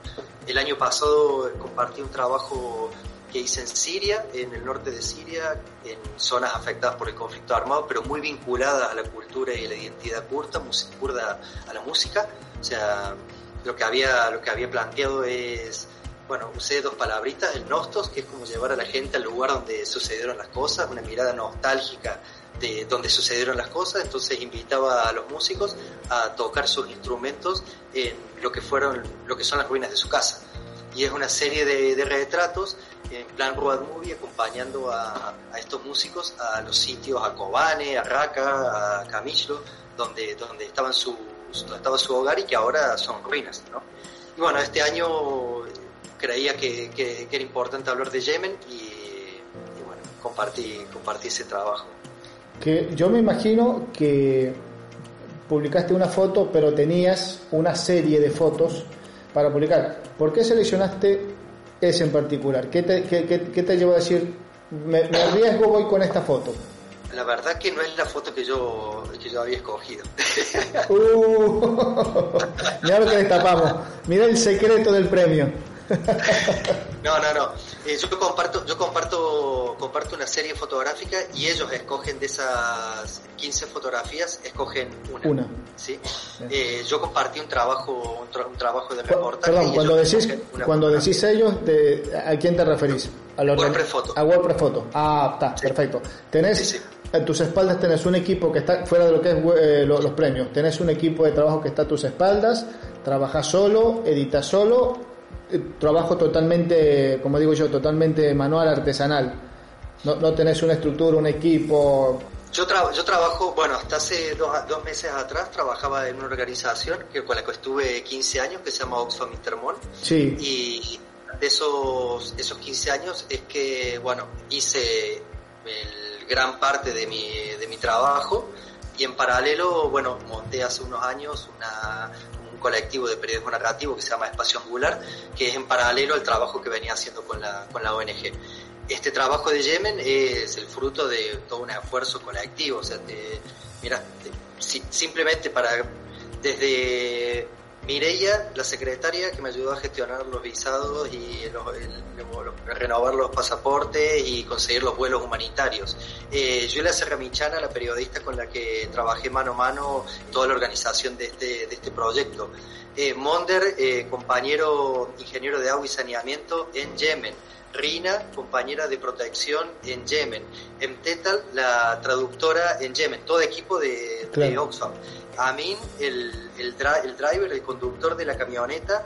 [SPEAKER 2] el año pasado compartí un trabajo que hice en Siria, en el norte de Siria, en zonas afectadas por el conflicto armado, pero muy vinculadas a la cultura y a la identidad kurda, kurda a la música. O sea, lo que había, lo que había planteado es, bueno, usé dos palabritas, el nostos, que es como llevar a la gente al lugar donde sucedieron las cosas, una mirada nostálgica de donde sucedieron las cosas, entonces invitaba a los músicos a tocar sus instrumentos en lo que fueron, lo que son las ruinas de su casa. Y es una serie de, de retratos en plan road movie acompañando a, a, estos músicos a los sitios, a Kobane, a Raqqa, a Camillo, donde, donde, estaban su, donde estaba su hogar y que ahora son ruinas. ¿no? Y bueno, este año creía que, que, que era importante hablar de Yemen y, y bueno, compartí, compartí ese trabajo
[SPEAKER 1] que yo me imagino que publicaste una foto, pero tenías una serie de fotos para publicar. ¿Por qué seleccionaste ese en particular? ¿Qué te, qué, qué, qué te llevó a decir, me, me, arriesgo, voy con esta foto?
[SPEAKER 2] La verdad que no es la foto que yo, que yo había escogido.
[SPEAKER 1] Uh, mira lo que destapamos. Mira el secreto del premio.
[SPEAKER 2] No, no, no. Eh, yo comparto, yo comparto, comparto una serie fotográfica y ellos escogen de esas 15 fotografías, escogen una.
[SPEAKER 1] Una.
[SPEAKER 2] ¿sí? Eh, yo compartí un trabajo, un, tra un trabajo de reportaje.
[SPEAKER 1] Perdón, cuando decís, cuando decís ellos, de, ¿a quién te referís?
[SPEAKER 2] A WordPress Photo.
[SPEAKER 1] A WordPress Photo. Ah, está, sí. perfecto. Tenés, sí, a tus espaldas tenés un equipo que está fuera de lo que es eh, los, los premios. Tenés un equipo de trabajo que está a tus espaldas, trabajas solo, editas solo trabajo totalmente, como digo yo, totalmente manual, artesanal. No, no tenés una estructura, un equipo.
[SPEAKER 2] Yo, tra yo trabajo, bueno, hasta hace dos, dos, meses atrás trabajaba en una organización que, con la que estuve 15 años que se llama Oxfam Intermol.
[SPEAKER 1] Sí.
[SPEAKER 2] Y de esos, esos 15 años es que, bueno, hice el gran parte de mi, de mi trabajo y en paralelo, bueno, monté hace unos años una, colectivo de periodismo narrativo que se llama Espacio Angular, que es en paralelo al trabajo que venía haciendo con la, con la ONG. Este trabajo de Yemen es el fruto de todo un esfuerzo colectivo, o sea, te, mira, te, si, simplemente para, desde Mireia, la secretaria que me ayudó a gestionar los visados y los, el, el, renovar los pasaportes y conseguir los vuelos humanitarios. Eh, Julia Serramichana, la periodista con la que trabajé mano a mano toda la organización de este, de este proyecto. Eh, Monder, eh, compañero ingeniero de agua y saneamiento en Yemen. Rina, compañera de protección en Yemen. Mtetal, la traductora en Yemen. Todo equipo de, claro. de Oxfam. Amin, el, el, el driver, el conductor de la camioneta,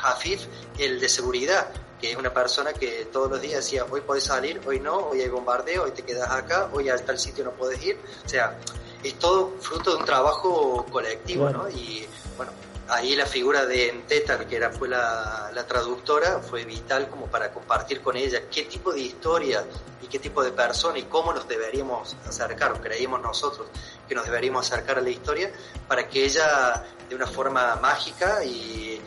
[SPEAKER 2] Hafif, el de seguridad, que es una persona que todos los días decía, hoy puedes salir, hoy no, hoy hay bombardeo, hoy te quedas acá, hoy a tal sitio no puedes ir. O sea, es todo fruto de un trabajo colectivo, bueno. ¿no? Y bueno, ahí la figura de Enteta, que era, fue la, traductora, fue vital como para compartir con ella qué tipo de historia y qué tipo de persona y cómo nos deberíamos acercar, o creíamos nosotros que nos deberíamos acercar a la historia, para que ella de una forma mágica y,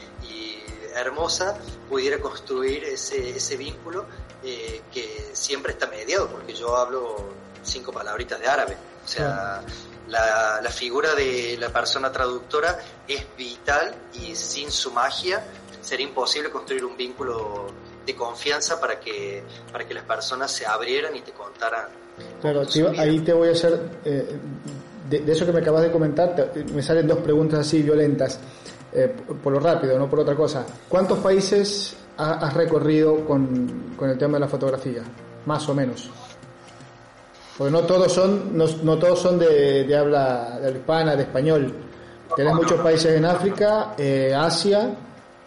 [SPEAKER 2] hermosa pudiera construir ese, ese vínculo eh, que siempre está mediado, porque yo hablo cinco palabritas de árabe. O sea, la, la, figura de la persona traductora es vital y sin su magia sería imposible construir un vínculo de confianza para que, para que las personas se abrieran y te contaran.
[SPEAKER 1] Claro, ahí te voy a hacer, eh, de, eso que me acabas de comentar, me salen dos preguntas así violentas, eh, por lo rápido, no por otra cosa. ¿Cuántos países has recorrido con, con el tema de la fotografía? Más o menos. Porque no todos son, no, no todos son de, de habla de hispana, de español. Tienes muchos países en África, eh, Asia,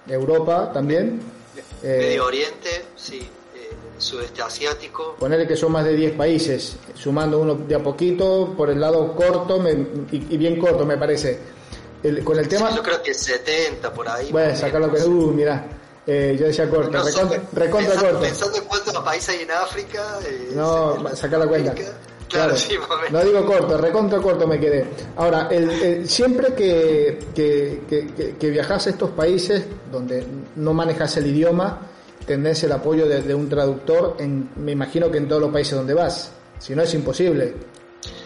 [SPEAKER 1] Europa también.
[SPEAKER 2] Eh, Medio Oriente, sí, eh, sudeste asiático.
[SPEAKER 1] Ponerle que son más de 10 países, sumando uno de a poquito, por el lado corto y, bien corto me parece. con el tema...
[SPEAKER 2] yo creo que 70 por ahí.
[SPEAKER 1] Bueno, sacarlo que... Uh, mira. Eh, yo decía corto, recontra, recontra corto.
[SPEAKER 2] Pensando en cuántos países hay en África.
[SPEAKER 1] Eh, no, sacar la cuenta. Claro, sí, no digo corto, recontra corto me quedé. Ahora, el, siempre que, que, que, que, viajas a estos países donde no manejas el idioma, tenés el apoyo de, un traductor, en, me imagino que en todos los países donde vas, si no es imposible.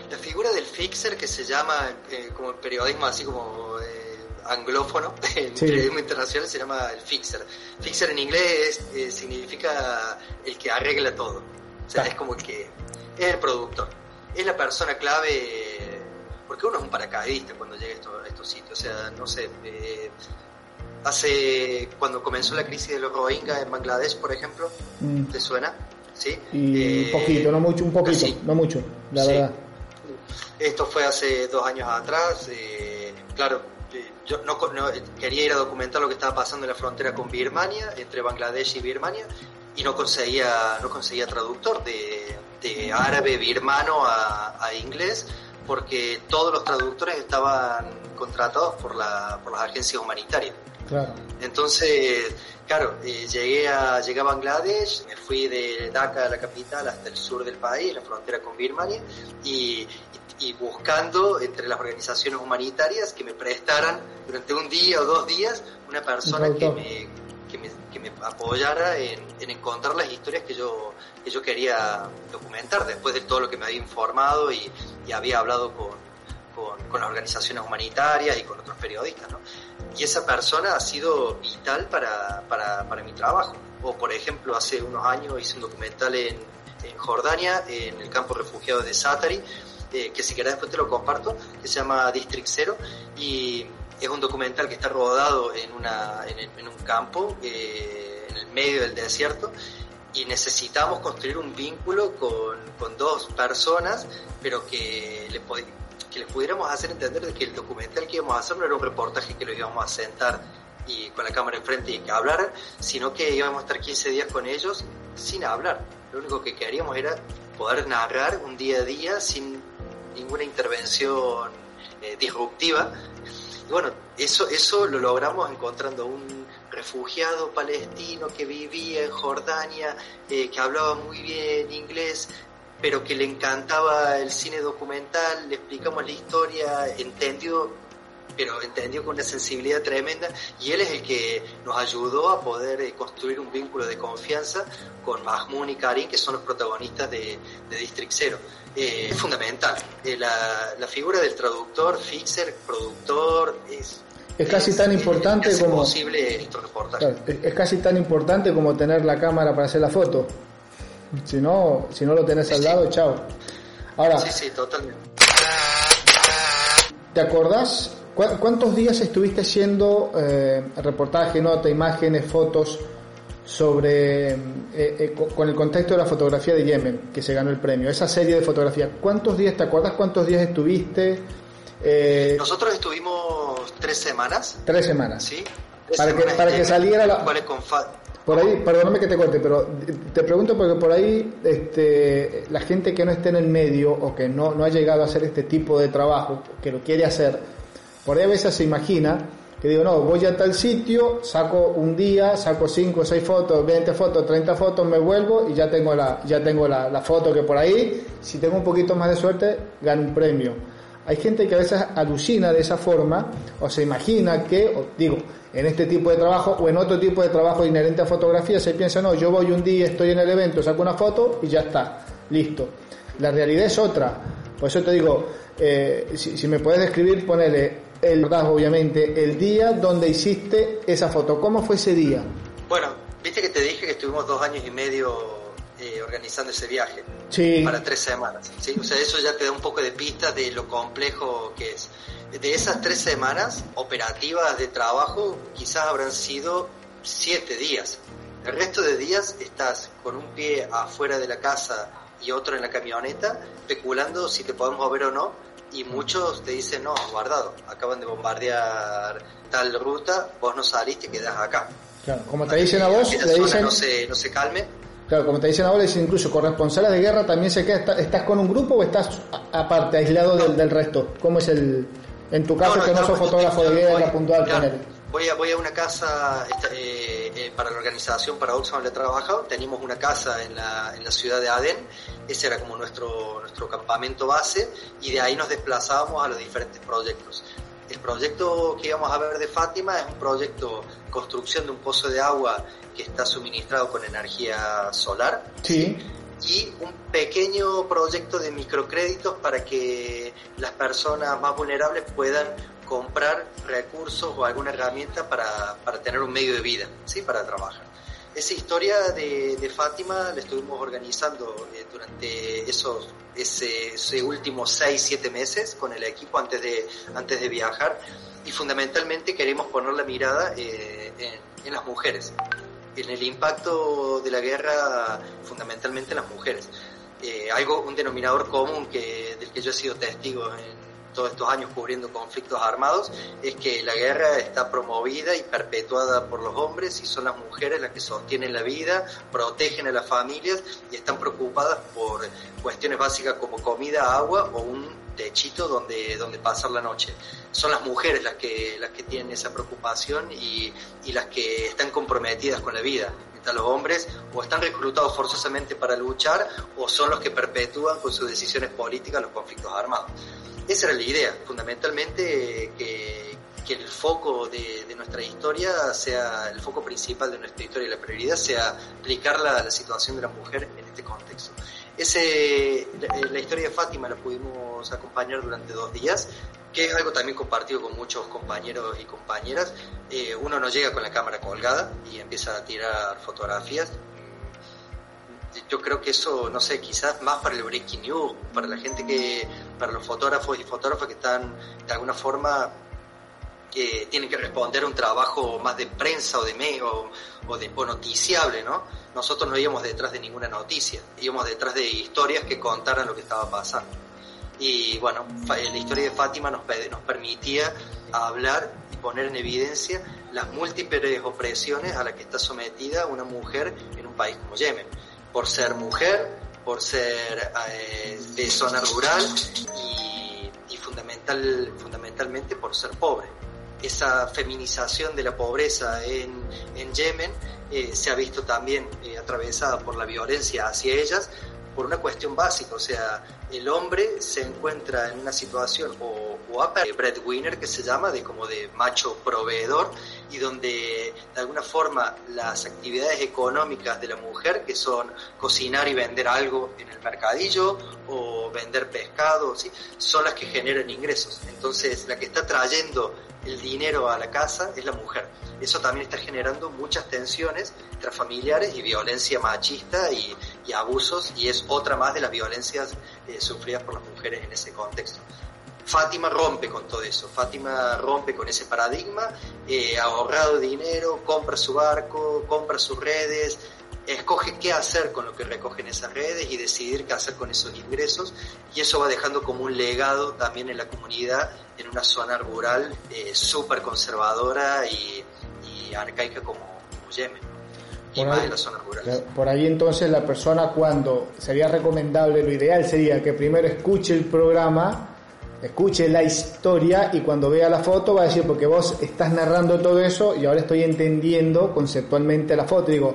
[SPEAKER 2] La figura del fixer que se llama, eh, como el periodismo así como... Eh, anglófono, en periodismo internacional se llama el fixer. Fixer en inglés eh, significa el que arregla todo. O sea, es como el que es el productor. Es la persona clave, porque uno es un paracaidista cuando llega a estos, sitios. O sea, no sé, eh, hace, cuando comenzó la crisis de los Rohingya en Bangladesh, por ejemplo, mm. ¿te suena? ¿Sí?
[SPEAKER 1] Y un eh, poquito, no mucho, un poquito, no mucho, la verdad.
[SPEAKER 2] Esto fue hace dos años atrás. claro, yo no, quería ir a documentar lo que estaba pasando en la frontera con Birmania, entre Bangladesh y Birmania, y no conseguía, no conseguía traductor de, de árabe birmano a, a, inglés, porque todos los traductores estaban contratados por, la, por las agencias humanitarias. Entonces, claro, eh, llegué, a, llegué a Bangladesh, me fui de Dhaka, la capital, hasta el sur del país, la frontera con Birmania, y, y buscando entre las organizaciones humanitarias que me prestaran durante un día o dos días una persona que me, que me, que me, apoyara en, en, encontrar las historias que yo, que yo quería documentar después de todo lo que me había informado y, y había hablado con, con, con, las organizaciones humanitarias y con otros periodistas. ¿no? Y esa persona ha sido vital para, para, para mi trabajo. O por ejemplo, hace unos años hice un documental en, en Jordania, en el campo refugiado de Satari, eh, que si querés después te lo comparto, que se llama District Zero y es un documental que está rodado en, una, en, un campo, eh, en el medio del desierto, y necesitamos construir un vínculo con, con dos personas, pero que les, que les pudiéramos hacer entender de que el documental que íbamos a hacer no era un reportaje que lo íbamos a sentar y con la cámara enfrente y que hablaran, sino que íbamos a estar 15 días con ellos sin hablar. Lo único que queríamos era poder narrar un día a día sin ninguna intervención eh, disruptiva. Y bueno, eso, eso lo logramos encontrando un refugiado palestino que vivía en Jordania, eh, que hablaba muy bien inglés, pero que le encantaba el cine documental, le explicamos la historia, entendió, pero entendió con una sensibilidad tremenda y él es el que nos ayudó a poder eh, construir un vínculo de confianza con Mahmoud y Karim, que son los protagonistas de, de District Zero eh, es fundamental. Eh, la, la, figura del traductor, fixer, productor, es,
[SPEAKER 1] es casi tan importante como
[SPEAKER 2] posible
[SPEAKER 1] es, casi tan importante como tener la cámara para hacer la foto. Si no, si no lo tenés al lado, chao. Ahora,
[SPEAKER 2] sí, sí, totalmente.
[SPEAKER 1] ¿Te acordás cuántos días estuviste haciendo eh, reportaje, nota, imágenes, fotos sobre, eh, eh, con el contexto de la fotografía de Yemen, que se ganó el premio, esa serie de fotografías. ¿Cuántos días, te acuerdas cuántos días estuviste?
[SPEAKER 2] Eh, Nosotros estuvimos tres semanas.
[SPEAKER 1] Tres semanas.
[SPEAKER 2] Sí.
[SPEAKER 1] para, que, para que saliera la... Por ahí, perdóname que te corte, pero te pregunto porque por ahí este, la gente que no esté en el medio o que no, no ha llegado a hacer este tipo de trabajo, que lo quiere hacer, por ahí a veces se imagina que digo, no, voy a tal sitio, saco un día, saco 5, 6 fotos, 20 fotos, 30 fotos, me vuelvo y ya tengo la, ya tengo la, foto que por ahí, si tengo un poquito más de suerte, gano un premio. Hay gente que a veces alucina de esa forma o se imagina que, o digo, en este tipo de trabajo o en otro tipo de trabajo inherente a fotografía se piensa, no, yo voy un día, estoy en el evento, saco una foto y ya está, listo. La realidad es otra. Por eso te digo, eh, si, si me puedes describir, ponele el obviamente, el día donde hiciste esa foto. ¿Cómo fue ese día?
[SPEAKER 2] Bueno, viste que te dije que estuvimos dos años y medio eh, organizando ese viaje
[SPEAKER 1] sí.
[SPEAKER 2] para tres semanas. ¿sí? O sea, eso ya te da un poco de pista de lo complejo que es. De esas tres semanas operativas de trabajo, quizás habrán sido siete días. El resto de días estás con un pie afuera de la casa y otro en la camioneta, especulando si te podemos ver o no, y muchos te dicen, no, guardado, acaban de bombardear tal ruta, vos no saliste y quedás acá.
[SPEAKER 1] Claro, como te dicen a vos,
[SPEAKER 2] le dicen... No se, no se calme.
[SPEAKER 1] Claro, como te dicen a vos, dicen incluso corresponsales de guerra también se queda, ¿estás con un grupo o estás aparte, aislado del, del, resto? ¿Cómo es el, en tu caso que no sos fotógrafo de guerra puntual con él?
[SPEAKER 2] Voy a, voy a una casa eh, eh, para la organización, para Oxfam le he trabajado, teníamos una casa en la, en la ciudad de Aden, ese era como nuestro, nuestro campamento base y de ahí nos desplazábamos a los diferentes proyectos. El proyecto que íbamos a ver de Fátima es un proyecto construcción de un pozo de agua que está suministrado con energía solar.
[SPEAKER 1] Sí.
[SPEAKER 2] Y un pequeño proyecto de microcréditos para que las personas más vulnerables puedan comprar recursos o alguna herramienta para, para tener un medio de vida, ¿sí? para trabajar. Esa historia de, de Fátima la estuvimos organizando eh, durante esos ese, ese últimos 6, 7 meses con el equipo antes de, antes de viajar y fundamentalmente queremos poner la mirada eh, en, en las mujeres, en el impacto de la guerra fundamentalmente en las mujeres. Eh, algo, un denominador común que, del que yo he sido testigo en, todos estos años cubriendo conflictos armados es que la guerra está promovida y perpetuada por los hombres y son las mujeres las que sostienen la vida, protegen a las familias y están preocupadas por cuestiones básicas como comida, agua o un techito donde, donde pasar la noche. Son las mujeres las que, las que tienen esa preocupación y, y las que están comprometidas con la vida los hombres o están reclutados forzosamente para luchar o son los que perpetúan con sus decisiones políticas los conflictos armados. Esa era la idea, fundamentalmente que, que el foco de, de, nuestra historia sea, el foco principal de nuestra historia y la prioridad sea aplicar la, la situación de la mujer en este contexto. Ese, la, la, historia de Fátima la pudimos acompañar durante dos días, que es algo también compartido con muchos compañeros y compañeras. Eh, uno no llega con la cámara colgada y empieza a tirar fotografías, yo creo que eso, no sé, quizás más para el breaking news, para la gente que, para los fotógrafos y fotógrafas que están de alguna forma que tienen que responder a un trabajo más de prensa o de medio o, de o noticiable, ¿no? Nosotros no íbamos detrás de ninguna noticia, íbamos detrás de historias que contaran lo que estaba pasando. Y bueno, la historia de Fátima nos, nos permitía hablar y poner en evidencia las múltiples opresiones a las que está sometida una mujer en un país como Yemen por ser mujer, por ser eh, de zona rural y, y, fundamental, fundamentalmente por ser pobre. Esa feminización de la pobreza en, en Yemen eh, se ha visto también eh, atravesada por la violencia hacia ellas por una cuestión básica, o sea, el hombre se encuentra en una situación o, o breadwinner que se llama de como de macho proveedor y donde de alguna forma las actividades económicas de la mujer que son cocinar y vender algo en el mercadillo o vender pescado son las que generan ingresos. Entonces la que está trayendo el dinero a la casa es la mujer eso también está generando muchas tensiones intrafamiliares y violencia machista y, y abusos y es otra más de las violencias eh, sufridas por las mujeres en ese contexto. Fátima rompe con todo eso, Fátima rompe con ese paradigma, eh, ahorrado dinero, compra su barco, compra sus redes, escoge qué hacer con lo que recoge en esas redes y decidir qué hacer con esos ingresos y eso va dejando como un legado también en la comunidad en una zona rural eh, súper conservadora y, y, arcaica como, como Yemen. Más ahí, de la zona rural.
[SPEAKER 1] Por ahí entonces la persona cuando sería recomendable, lo ideal sería que primero escuche el programa escuche la historia y cuando vea la foto va a decir, porque vos estás narrando todo eso y ahora estoy entendiendo conceptualmente la foto. Digo,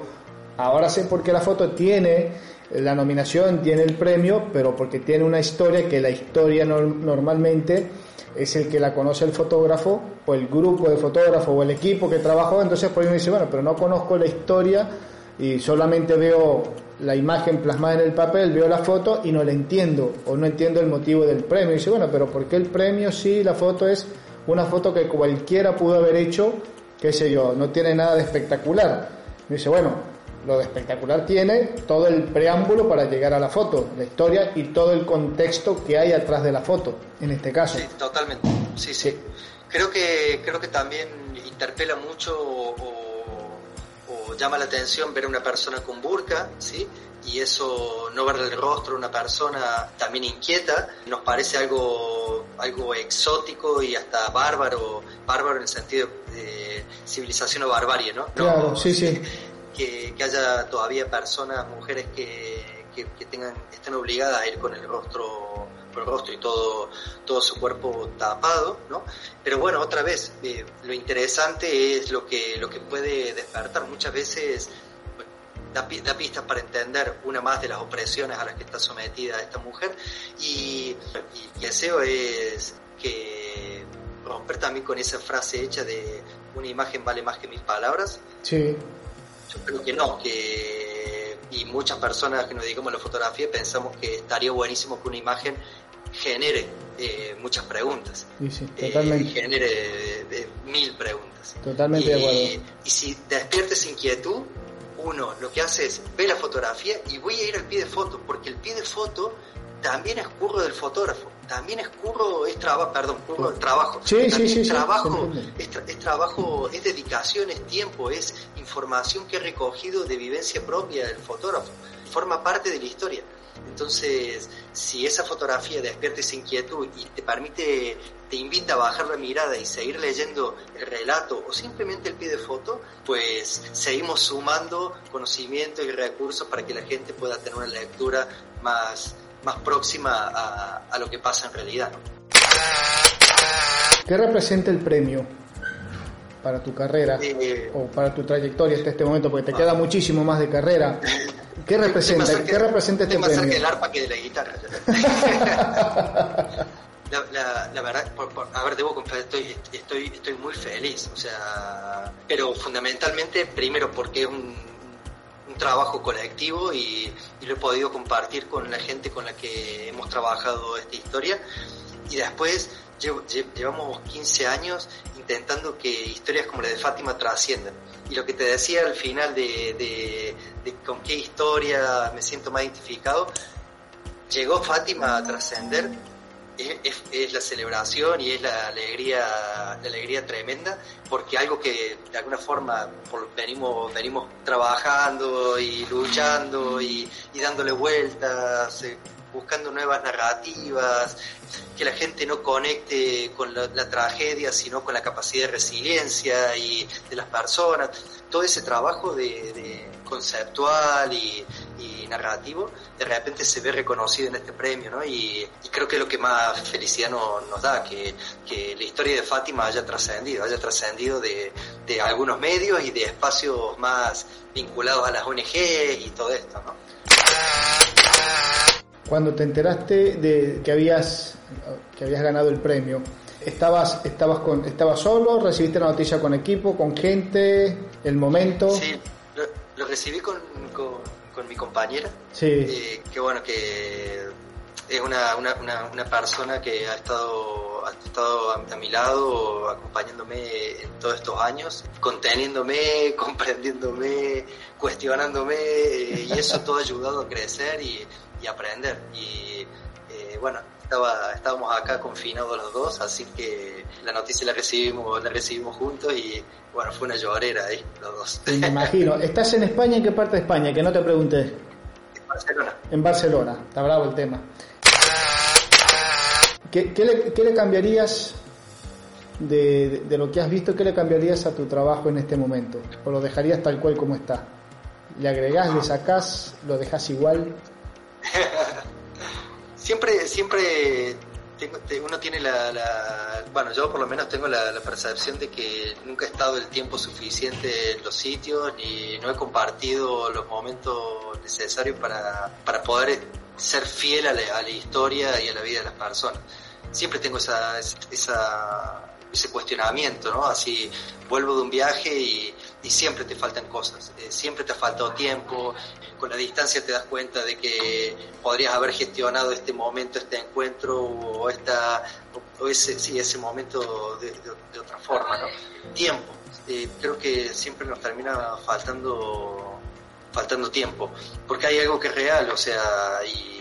[SPEAKER 1] ahora sé por qué la foto tiene la nominación, tiene el premio, pero porque tiene una historia que la historia normalmente es el que la conoce el fotógrafo o el grupo de fotógrafos o el equipo que trabajó, entonces por ahí me dice, bueno, pero no conozco la historia y solamente veo la imagen plasmada en el papel, veo la foto y no la entiendo o no entiendo el motivo del premio. Y dice, bueno, pero ¿por qué el premio sí, la foto es una foto que cualquiera pudo haber hecho, qué sé yo, no tiene nada de espectacular? Me dice, bueno, lo de espectacular tiene todo el preámbulo para llegar a la foto, la historia y todo el contexto que hay atrás de la foto, en este caso.
[SPEAKER 2] Sí, totalmente. Sí, sí. Creo que creo que también interpela mucho o, llama la atención ver a una persona con burka, ¿sí? Y eso, no ver el rostro de una persona también inquieta, nos parece algo, algo exótico y hasta bárbaro, bárbaro en el sentido de civilización o barbarie, ¿no?
[SPEAKER 1] Claro, sí, sí.
[SPEAKER 2] Que, haya todavía personas, mujeres que, que, tengan, estén obligadas a ir con el rostro el rostro y todo, todo su cuerpo tapado, ¿no? Pero bueno, otra vez, eh, lo interesante es lo que, lo que puede despertar. Muchas veces da, pistas para entender una más de las opresiones a las que está sometida esta mujer y, y, deseo es que romper también con esa frase hecha de una imagen vale más que mil palabras.
[SPEAKER 1] Sí.
[SPEAKER 2] Yo creo que no, que y muchas personas que nos dedicamos a la fotografía pensamos que estaría buenísimo que una imagen genere eh, muchas preguntas.
[SPEAKER 1] Eh,
[SPEAKER 2] genere mil preguntas.
[SPEAKER 1] Totalmente
[SPEAKER 2] y,
[SPEAKER 1] de acuerdo.
[SPEAKER 2] Y si despiertes inquietud, uno lo que hace es ver la fotografía y voy a ir al pie de foto, porque el pie de foto también es curro del fotógrafo, también es curro, es trabajo, perdón, curro del trabajo.
[SPEAKER 1] Sí, sí, sí,
[SPEAKER 2] trabajo, es, es, trabajo, es dedicación, es tiempo, es información que he recogido de vivencia propia del fotógrafo, forma parte de la historia. Entonces, si esa fotografía despierta esa inquietud y te permite, te invita a bajar la mirada y seguir leyendo el relato o simplemente el pie de foto, pues seguimos sumando conocimiento y recursos para que la gente pueda tener una lectura más, más próxima a, lo que pasa en realidad.
[SPEAKER 1] ¿Qué representa el premio para tu carrera eh, o para tu trayectoria hasta este momento? Porque te queda muchísimo más de carrera. ¿Qué representa, ¿qué representa este
[SPEAKER 2] más
[SPEAKER 1] premio?
[SPEAKER 2] que el arpa que de la guitarra. la, verdad, a ver, debo confesar, estoy, estoy, estoy muy feliz, o sea, pero fundamentalmente, primero porque es un, un trabajo colectivo y, y, lo he podido compartir con la gente con la que hemos trabajado esta historia, y después llevamos 15 años intentando que historias como la de Fátima trasciendan. Y lo que te decía al final de, con qué historia me siento más identificado, llegó Fátima a trascender, es, la celebración y es la alegría, la alegría tremenda, porque algo que de alguna forma venimos, venimos trabajando y luchando y, y dándole vueltas, eh, buscando nuevas narrativas, que la gente no conecte con la, tragedia, sino con la capacidad de resiliencia y de las personas. Todo ese trabajo de, conceptual y, narrativo, de repente se ve reconocido en este premio, ¿no? Y, creo que es lo que más felicidad nos da, que, la historia de Fátima haya trascendido, haya trascendido de, algunos medios y de espacios más vinculados a las ONG y todo esto, ¿no?
[SPEAKER 1] Cuando te enteraste de que habías, que habías ganado el premio, ¿estabas, estabas, con, ¿estabas solo? ¿Recibiste la noticia con equipo, con gente? ¿El momento?
[SPEAKER 2] Sí, lo, recibí con, con, mi compañera.
[SPEAKER 1] Sí.
[SPEAKER 2] Eh, que bueno, que es una, una, una, persona que ha estado, ha estado a, mi lado, acompañándome en todos estos años, conteniéndome, comprendiéndome, cuestionándome, eh, y eso todo ha ayudado a crecer y y aprender. Y eh, bueno, estaba, estábamos acá confinados los dos, así que la noticia la recibimos, la recibimos juntos y bueno, fue una llorera ahí, los dos.
[SPEAKER 1] Me imagino. ¿Estás en España? ¿En qué parte de España? Que no te pregunté.
[SPEAKER 2] En Barcelona.
[SPEAKER 1] En Barcelona, está bravo el tema. ¿Qué, qué, le, qué le, cambiarías de, de, lo que has visto? ¿Qué le cambiarías a tu trabajo en este momento? ¿O lo dejarías tal cual como está? ¿Le agregás, le sacás, lo dejas igual?
[SPEAKER 2] Siempre, siempre uno tiene la, Bueno, yo por lo menos tengo la, percepción de que nunca he estado el tiempo suficiente en los sitios ni no he compartido los momentos necesarios para, para poder ser fiel a la, historia y a la vida de las personas. Siempre tengo esa, esa, ese cuestionamiento, ¿no? Así, vuelvo de un viaje y, siempre te faltan cosas, eh, siempre te ha faltado tiempo, con la distancia te das cuenta de que podrías haber gestionado este momento, este encuentro o, esta, o ese, sí, ese momento de, otra forma, ¿no? Tiempo. Eh, creo que siempre nos termina faltando faltando tiempo, porque hay algo que es real, o sea, y,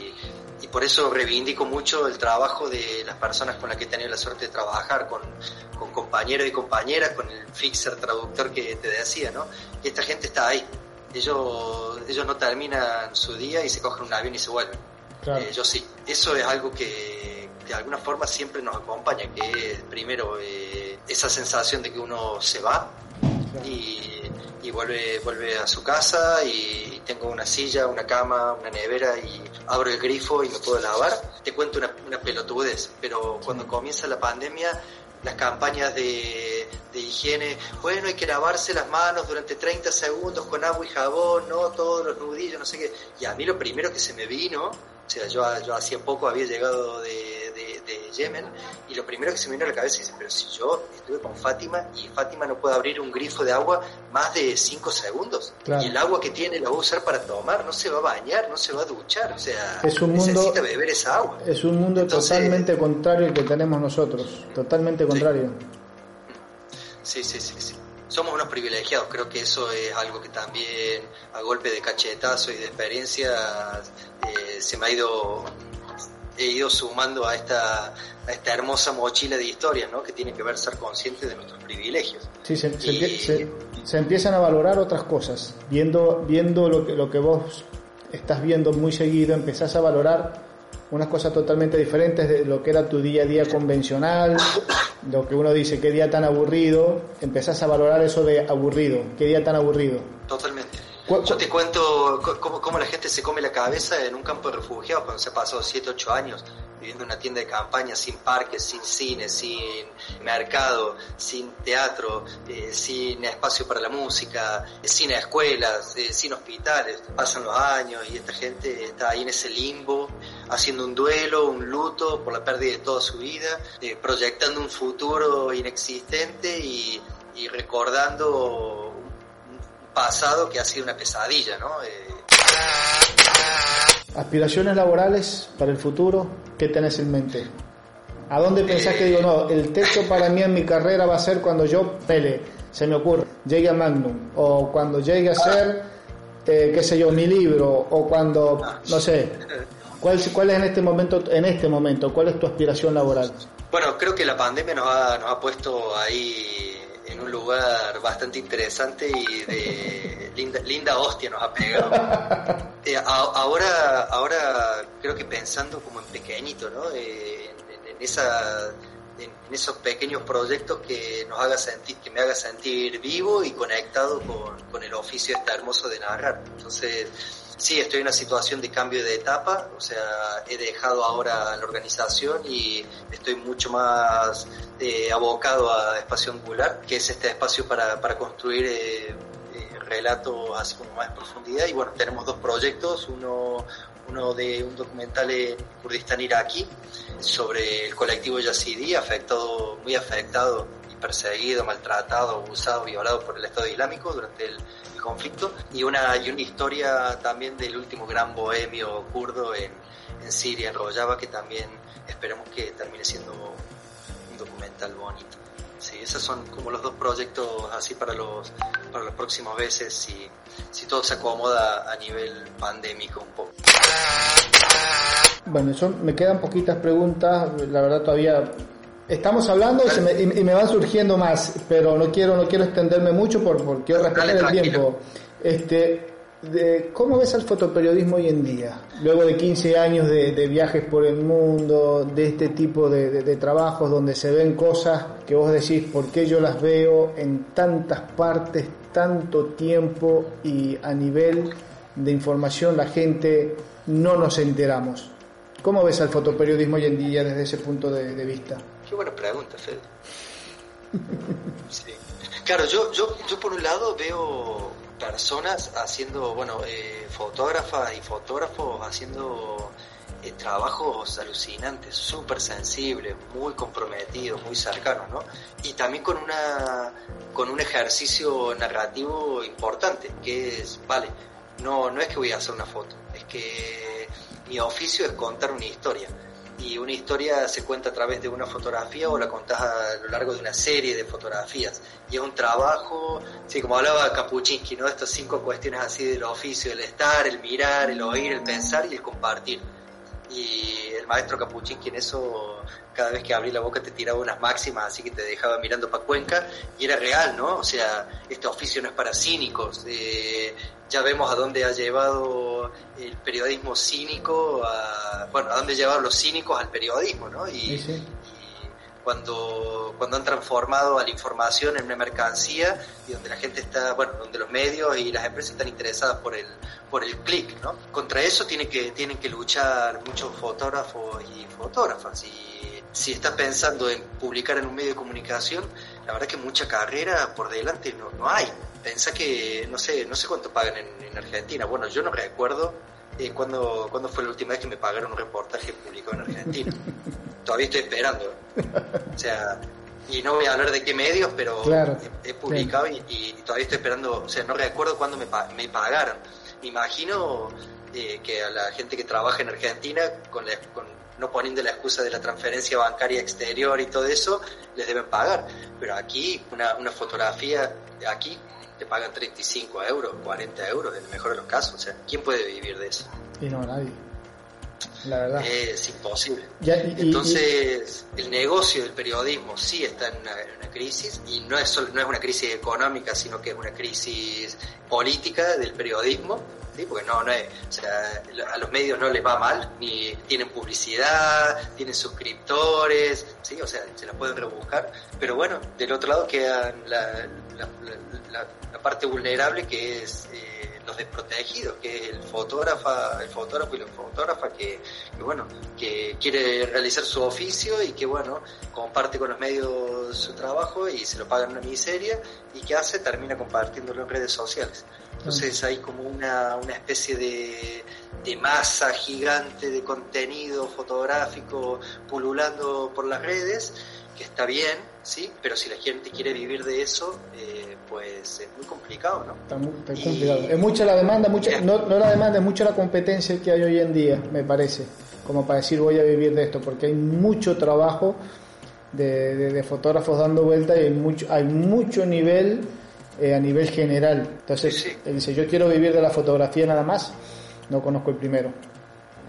[SPEAKER 2] por eso reivindico mucho el trabajo de las personas con las que he tenido la suerte de trabajar, con, con compañeros y compañeras, con el fixer traductor que te decía, ¿no? Y esta gente está ahí. Ellos, ellos no terminan su día y se cogen un avión y se vuelven. Eh, yo sí. Eso es algo que de alguna forma siempre nos acompaña, que es primero eh, esa sensación de que uno se va y y vuelve, vuelve a su casa y tengo una silla, una cama, una nevera y abro el grifo y me puedo lavar. Te cuento una, una pelotudez, pero cuando comienza la pandemia las campañas de, de, higiene, bueno, hay que lavarse las manos durante 30 segundos con agua y jabón, no todos los nudillos, no sé qué. Y a mí lo primero que se me vino, o sea, yo, yo hacía poco había llegado de, Yemen, y lo primero que se me vino a la cabeza es, pero si yo estuve con Fátima y Fátima no puede abrir un grifo de agua más de 5 segundos, y el agua que tiene la va a usar para tomar, no se va a bañar, no se va a duchar, o sea,
[SPEAKER 1] es un mundo, necesita beber esa agua. Es un mundo totalmente contrario al que tenemos nosotros, totalmente contrario.
[SPEAKER 2] Sí, sí, sí, sí. Somos unos privilegiados, creo que eso es algo que también a golpe de cachetazo y de experiencia eh, se me ha ido he ido sumando a esta, a esta hermosa mochila de historia, ¿no? que tiene que ver ser consciente de nuestros privilegios.
[SPEAKER 1] Sí, se, se, empiezan a valorar otras cosas. Viendo, viendo lo, que, lo que vos estás viendo muy seguido, empezás a valorar unas cosas totalmente diferentes de lo que era tu día a día convencional, lo que uno dice, qué día tan aburrido, empezás a valorar eso de aburrido, qué día tan aburrido.
[SPEAKER 2] Totalmente. Yo te cuento cómo, la gente se come la cabeza en un campo de refugiados cuando se ha pasado 7, 8 años viviendo en una tienda de campaña sin parques, sin cine, sin mercado, sin teatro, eh, sin espacio para la música, sin escuelas, eh, sin hospitales. Pasan los años y esta gente está ahí en ese limbo, haciendo un duelo, un luto por la pérdida de toda su vida, eh, proyectando un futuro inexistente y, y recordando pasado que ha sido una pesadilla, ¿no? Eh,
[SPEAKER 1] Aspiraciones laborales para el futuro, ¿qué tenés en mente? ¿A dónde pensás que digo, no, el techo para mí en mi carrera va a ser cuando yo pele, se me ocurre, llegue a Magnum, o cuando llegue a ser, eh, qué sé yo, mi libro, o cuando, no sé, ¿cuál, ¿cuál es en este momento, en este momento, cuál es tu aspiración laboral?
[SPEAKER 2] Bueno, creo que la pandemia nos ha, nos ha puesto ahí en un lugar bastante interesante y de linda, linda hostia nos ha pegado. Eh, ahora, ahora creo que pensando como en pequeñito, ¿no? Eh, en, esa en, esos pequeños proyectos que nos haga sentir, que me haga sentir vivo y conectado con, con el oficio este hermoso de narrar. Entonces, Sí, estoy en una situación de cambio de etapa, o sea, he dejado ahora la organización y estoy mucho más eh, abocado a espacio angular, que es este espacio para, para construir eh, eh, relatos así como más en profundidad. Y bueno, tenemos dos proyectos, uno, uno de un documental en Kurdistán iraquí sobre el colectivo yazidí, afectado, muy afectado y perseguido, maltratado, abusado, violado por el Estado Islámico durante el conflicto y una, y una historia también del último gran bohemio kurdo en, en Siria, en Rojava, que también esperemos que termine siendo un documental bonito. Sí, esos son como los dos proyectos así para los, para los próximos meses si, si todo se acomoda a nivel pandémico un poco.
[SPEAKER 1] Bueno, eso me quedan poquitas preguntas, la verdad todavía Estamos hablando y, me, y, me, van surgiendo más, pero no quiero no quiero extenderme mucho por, porque quiero respetar el tiempo. Este, de, ¿Cómo ves al fotoperiodismo hoy en día? Luego de 15 años de, de viajes por el mundo, de este tipo de, de, trabajos donde se ven cosas que vos decís, ¿por qué yo las veo en tantas partes, tanto tiempo y a nivel de información la gente no nos enteramos? ¿Cómo ves al fotoperiodismo hoy en día desde ese punto de, vista?
[SPEAKER 2] Qué buena pregunta, Fede. sí. Claro, yo, yo, yo por un lado veo personas haciendo, bueno, eh, fotógrafas y fotógrafos haciendo eh, trabajos alucinantes, súper sensibles, muy comprometidos, muy cercanos, ¿no? Y también con una con un ejercicio narrativo importante, que es, vale, no, no es que voy a hacer una foto, es que mi oficio es contar una historia y una historia se cuenta a través de una fotografía o la contás a lo largo de una serie de fotografías. Y es un trabajo, sí, como hablaba Kapuczynski, ¿no? Estas cinco cuestiones así del oficio, el estar, el mirar, el oír, el pensar y el compartir. Y el maestro Kapuczynski en eso, cada vez que abrí la boca te tiraba unas máximas, así que te dejaba mirando para Cuenca, y era real, ¿no? O sea, este oficio no es para cínicos. Eh, ya vemos a dónde ha llevado el periodismo cínico, a, bueno, a dónde llevaron los cínicos al periodismo, ¿no? Y, cuando, cuando han transformado a la información en una mercancía y donde la gente está, bueno, donde los medios y las empresas están interesadas por el, por el clic, ¿no? Contra eso tienen que, tienen que luchar muchos fotógrafos y fotógrafas. Y si estás pensando en publicar en un medio de comunicación, la verdad que mucha carrera por delante no, no hay pensá que, no sé, no sé cuánto pagan en, Argentina. Bueno, yo no recuerdo eh, cuándo, fue la última vez que me pagaron un reportaje publicado en Argentina. Todavía estoy esperando. O sea, y no voy a hablar de qué medios, pero he, publicado y, todavía estoy esperando, o sea, no recuerdo cuándo me, me pagaron. Me imagino eh, que a la gente que trabaja en Argentina, con, no poniendo la excusa de la transferencia bancaria exterior y todo eso, les deben pagar. Pero aquí, una, una fotografía, aquí te pagan 35 euros, 40 euros en el mejor de los casos. O sea, ¿quién puede vivir de eso?
[SPEAKER 1] Y no, nadie. La verdad.
[SPEAKER 2] Es imposible. Entonces, el negocio del periodismo sí está en una, crisis y no es, solo, no es una crisis económica, sino que es una crisis política del periodismo. ¿sí? Porque no, no es, o sea, a los medios no les va mal, ni tienen publicidad, tienen suscriptores, ¿sí? o sea, se la pueden rebuscar. Pero bueno, del otro lado quedan la, la, parte vulnerable que es eh, los desprotegidos, que es el fotógrafo, el fotógrafo y la fotógrafa que, bueno, que quiere realizar su oficio y que bueno, comparte con los medios su trabajo y se lo pagan una miseria y que hace termina compartiéndolo en redes sociales. Entonces hay como una, una especie de, de masa gigante de contenido fotográfico pululando por las redes que está bien, sí, pero si la gente quiere vivir de eso, eh, pues es muy complicado, ¿no?
[SPEAKER 1] Está muy, complicado. Es mucha la demanda, mucha, no, no la demanda, es mucha la competencia que hay hoy en día, me parece, como para decir voy a vivir de esto, porque hay mucho trabajo de, fotógrafos dando vuelta y hay mucho, hay mucho nivel eh, a nivel general. Entonces, él dice, yo quiero vivir de la fotografía nada más, no conozco el primero.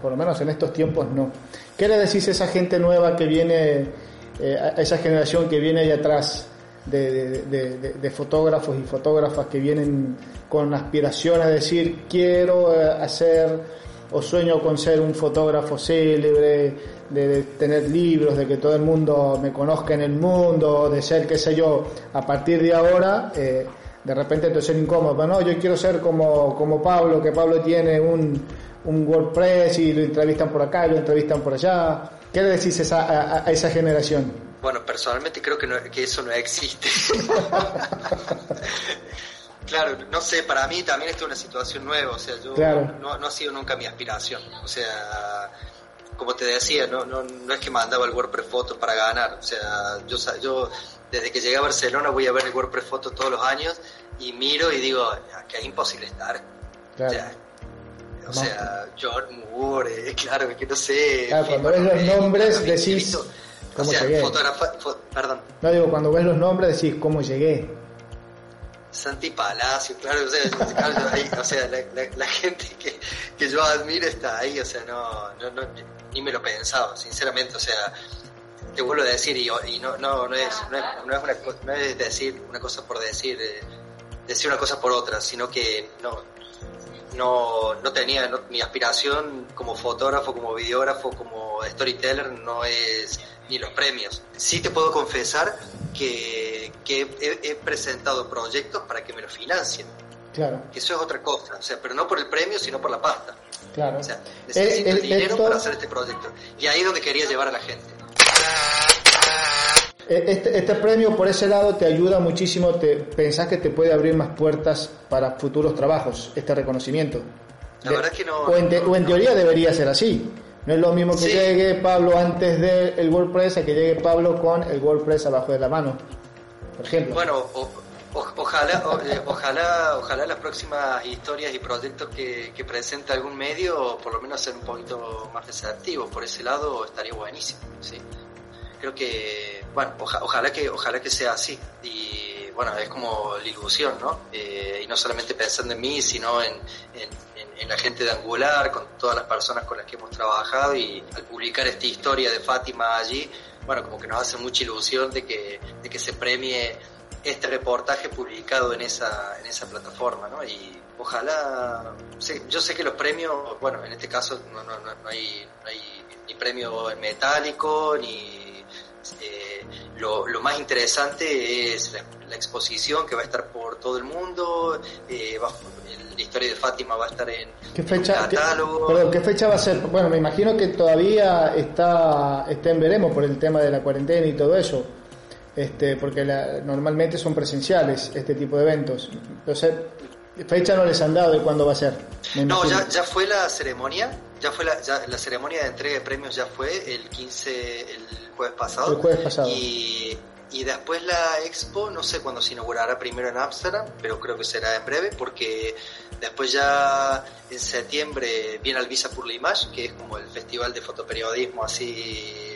[SPEAKER 1] Por lo menos en estos tiempos no. ¿Qué le decís a esa gente nueva que viene eh, a esa generación que viene ahí atrás de, fotógrafos y fotógrafas que vienen con aspiración a decir quiero eh, hacer o sueño con ser un fotógrafo célebre, de, tener libros, de que todo el mundo me conozca en el mundo, de ser, qué sé yo, a partir de ahora, eh, de repente te ser incómodo, pero no, yo quiero ser como, como Pablo, que Pablo tiene un, un WordPress y lo entrevistan por acá y lo entrevistan por allá. ¿Qué le decís a, esa generación?
[SPEAKER 2] Bueno, personalmente creo que, que eso no existe. claro, no sé, para mí también esto es una situación nueva, o sea, yo no, ha sido nunca mi aspiración. O sea, como te decía, no, no, no es que mandaba el WordPress Photo para ganar, o sea, yo, yo desde que llegué a Barcelona voy a ver el WordPress Photo todos los años y miro y digo, que es imposible estar. Claro. O sea, George Moore, claro, que no sé.
[SPEAKER 1] Claro, cuando ves los nombres decís. ¿Cómo llegué?
[SPEAKER 2] perdón.
[SPEAKER 1] No digo, cuando ves los nombres decís, ¿cómo llegué?
[SPEAKER 2] Santi Palacio, claro, o sea, o sea la, gente que, que, yo admiro está ahí, o sea, no, no, no, ni me lo pensaba, sinceramente, o sea, te vuelvo a decir, y, y no, no, no, es, no, es, no, es una, no es decir una cosa por decir, eh, decir una cosa por otra, sino que no, no, no tenía mi aspiración como fotógrafo, como videógrafo, como storyteller no es ni los premios. Sí te puedo confesar que, he, presentado proyectos para que me lo financien. Claro. Eso es otra cosa, o sea, pero no por el premio, sino por la pasta.
[SPEAKER 1] Claro.
[SPEAKER 2] O sea, necesito el, dinero para hacer este proyecto. Y ahí es donde quería llevar a la gente.
[SPEAKER 1] Este, este, premio por ese lado te ayuda muchísimo, te pensás que te puede abrir más puertas para futuros trabajos, este reconocimiento.
[SPEAKER 2] La verdad que no.
[SPEAKER 1] O en, teoría debería ser así. No es lo mismo que llegue Pablo antes del WordPress a que llegue Pablo con el WordPress abajo de la mano, por ejemplo.
[SPEAKER 2] Bueno, ojalá, eh, ojalá, ojalá las próximas historias y proyectos que, que presente algún medio, por lo menos ser un poquito más receptivos. Por ese lado estaría buenísimo, sí. Creo que, bueno, ojalá que, ojalá que sea así. Y bueno, es como la ilusión, ¿no? Eh, y no solamente pensando en mí, sino en, en la gente de Angular, con todas las personas con las que hemos trabajado y al publicar esta historia de Fátima allí, bueno, como que nos hace mucha ilusión de que, de que se premie este reportaje publicado en esa, en esa plataforma, ¿no? Y ojalá, yo sé que los premios, bueno, en este caso no, no, no, hay, no hay ni premio en metálico, ni eh, lo, lo, más interesante es la, exposición que va a estar por todo el mundo, eh, va, la historia de Fátima va a estar en,
[SPEAKER 1] ¿Qué fecha, catálogo. perdón, ¿qué fecha va a ser? Bueno, me imagino que todavía está, está en veremos por el tema de la cuarentena y todo eso, este, porque normalmente son presenciales este tipo de eventos. Entonces, fecha no les han dado de cuándo va a ser.
[SPEAKER 2] No, ya, ya fue la ceremonia, ya fue la, ya, la ceremonia de entrega de premios ya fue el 15, el jueves pasado.
[SPEAKER 1] El jueves pasado.
[SPEAKER 2] Y y después la expo, no sé cuándo se inaugurará primero en Ámsterdam, pero creo que será en breve, porque después ya en septiembre viene Visa por la Image, que es como el festival de fotoperiodismo así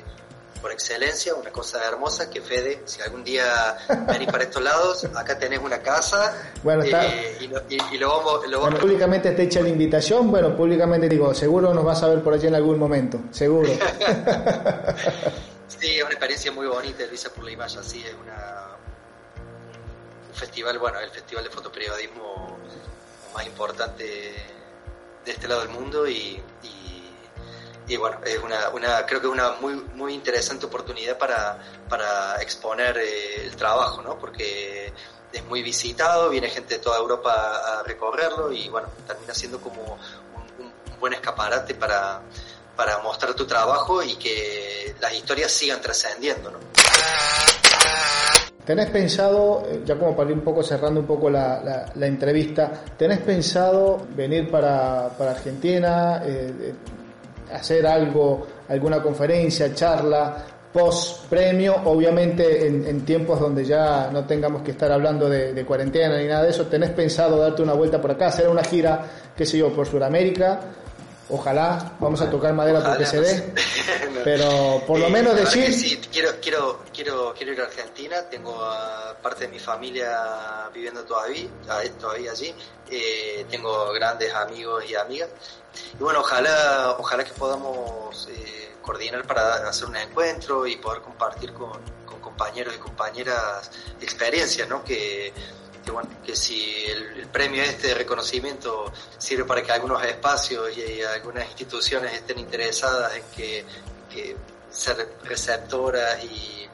[SPEAKER 2] por excelencia, una cosa hermosa que Fede, si algún día venís para estos lados, acá tenés una casa
[SPEAKER 1] bueno,
[SPEAKER 2] eh, y, lo, vamos... Lo
[SPEAKER 1] vamos... públicamente te echa la invitación, bueno, públicamente digo, seguro nos vas a ver por allí en algún momento, seguro.
[SPEAKER 2] Sí, es una experiencia muy bonita, Luisa por la imagen, así es una un festival, bueno, el festival de fotoperiodismo más importante de este lado del mundo y, y, bueno, es una, una, creo que es una muy, muy interesante oportunidad para, para exponer eh, el trabajo, ¿no? Porque es muy visitado, viene gente de toda Europa a recorrerlo y bueno, termina siendo como un buen escaparate para, para mostrar tu trabajo y que las historias sigan trascendiendo. ¿no?
[SPEAKER 1] ¿Tenés pensado, eh, ya como para ir un poco cerrando un poco la, la, entrevista, ¿tenés pensado venir para, para Argentina, eh, eh, hacer algo, alguna conferencia, charla, post premio, obviamente en, tiempos donde ya no tengamos que estar hablando de, de, cuarentena ni nada de eso, ¿tenés pensado darte una vuelta por acá, hacer una gira, qué sé yo, por Sudamérica? Ojalá, vamos a tocar madera porque se dé. Pero por lo menos decir.
[SPEAKER 2] Sí, quiero, quiero, quiero, quiero ir a Argentina. Tengo parte de mi familia viviendo todavía, todavía allí. Eh, tengo grandes amigos y amigas. Y bueno, ojalá, ojalá que podamos eh, coordinar para hacer un encuentro y poder compartir con, con compañeros y compañeras experiencias, ¿no? Que que bueno, que si el, premio este de reconocimiento sirve para que algunos espacios y, algunas instituciones estén interesadas en que, ser receptoras y,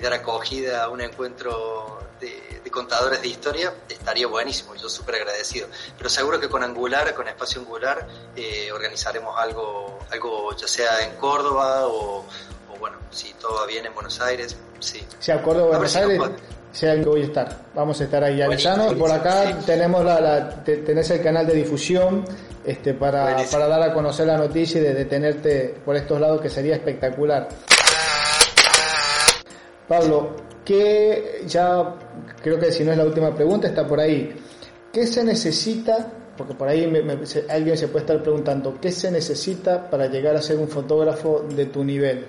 [SPEAKER 2] dar acogida a un encuentro de, contadores de historia, estaría buenísimo, yo súper agradecido. Pero seguro que con Angular, con Espacio Angular, eh, organizaremos algo, algo ya sea en Córdoba o, bueno, si todo va bien en Buenos Aires, sí.
[SPEAKER 1] Si a Córdoba, Buenos Aires, sea el que voy a estar. Vamos a estar ahí avisando. Y por acá tenemos la, tenés el canal de difusión este, para, para dar a conocer la noticia y de detenerte por estos lados, que sería espectacular. Pablo, ¿qué ya creo que si no es la última pregunta, está por ahí. ¿Qué se necesita? Porque por ahí alguien se puede estar preguntando, ¿qué se necesita para llegar a ser un fotógrafo de tu nivel?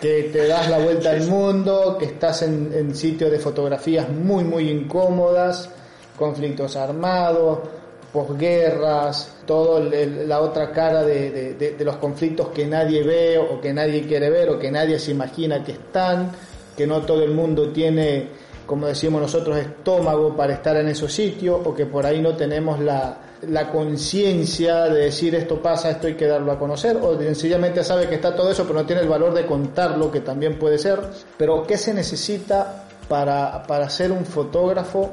[SPEAKER 1] Que te das la vuelta al mundo, que estás en, sitios de fotografías muy, muy incómodas, conflictos armados, posguerras, toda la otra cara de, de, los conflictos que nadie ve o que nadie quiere ver o que nadie se imagina que están, que no todo el mundo tiene, como decimos nosotros, estómago para estar en esos sitios o que por ahí no tenemos la, la conciencia de decir esto pasa, esto hay que darlo a conocer, o sencillamente sabe que está todo eso, pero no tiene el valor de contarlo, que también puede ser. Pero ¿qué se necesita para, para ser un fotógrafo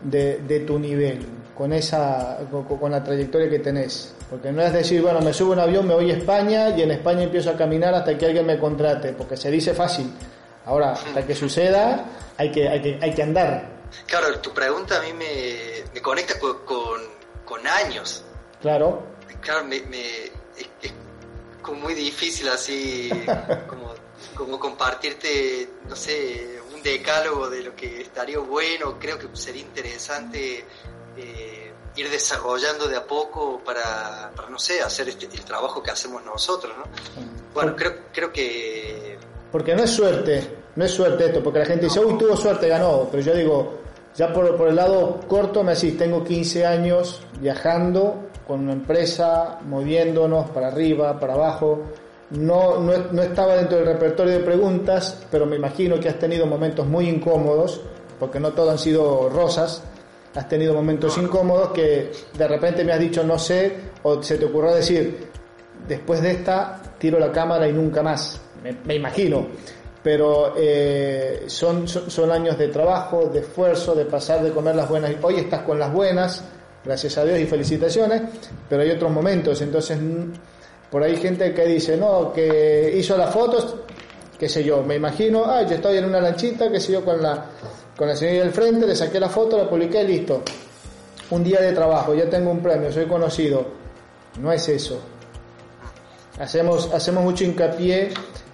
[SPEAKER 1] de, de tu nivel, con, esa, con, la trayectoria que tenés. Porque no es decir, bueno, me subo un avión, me voy a España y en España empiezo a caminar hasta que alguien me contrate, porque se dice fácil. Ahora, hasta que suceda, hay que, hay que, hay que andar.
[SPEAKER 2] Claro, tu pregunta a mí me, me conecta con, con, años.
[SPEAKER 1] Claro.
[SPEAKER 2] Claro, me, es, como muy difícil así, como, como compartirte, no sé, un decálogo de lo que estaría bueno. Creo que sería interesante eh, ir desarrollando de a poco para, para no sé, hacer este, el trabajo que hacemos nosotros, ¿no? Bueno, creo, creo que...
[SPEAKER 1] Porque no es suerte, no es suerte esto, porque la gente dice, uy, tuvo suerte, ganó, pero yo digo, ya por, por el lado corto me decís, tengo 15 años viajando con una empresa, moviéndonos para arriba, para abajo, no, no, no, estaba dentro del repertorio de preguntas, pero me imagino que has tenido momentos muy incómodos, porque no todo han sido rosas, has tenido momentos incómodos que de repente me has dicho no sé, o se te ocurrió decir, después de esta tiro la cámara y nunca más, me, imagino. Pero eh, son, son, años de trabajo, de esfuerzo, de pasar de comer las buenas. Hoy estás con las buenas, gracias a Dios y felicitaciones, pero hay otros momentos. Entonces, por ahí gente que dice, no, que hizo las fotos, qué sé yo, me imagino, ah, yo estoy en una lanchita, qué sé yo, con la con la señora del frente, le saqué la foto, la publiqué listo. Un día de trabajo, ya tengo un premio, soy conocido. No es eso. Hacemos, hacemos mucho hincapié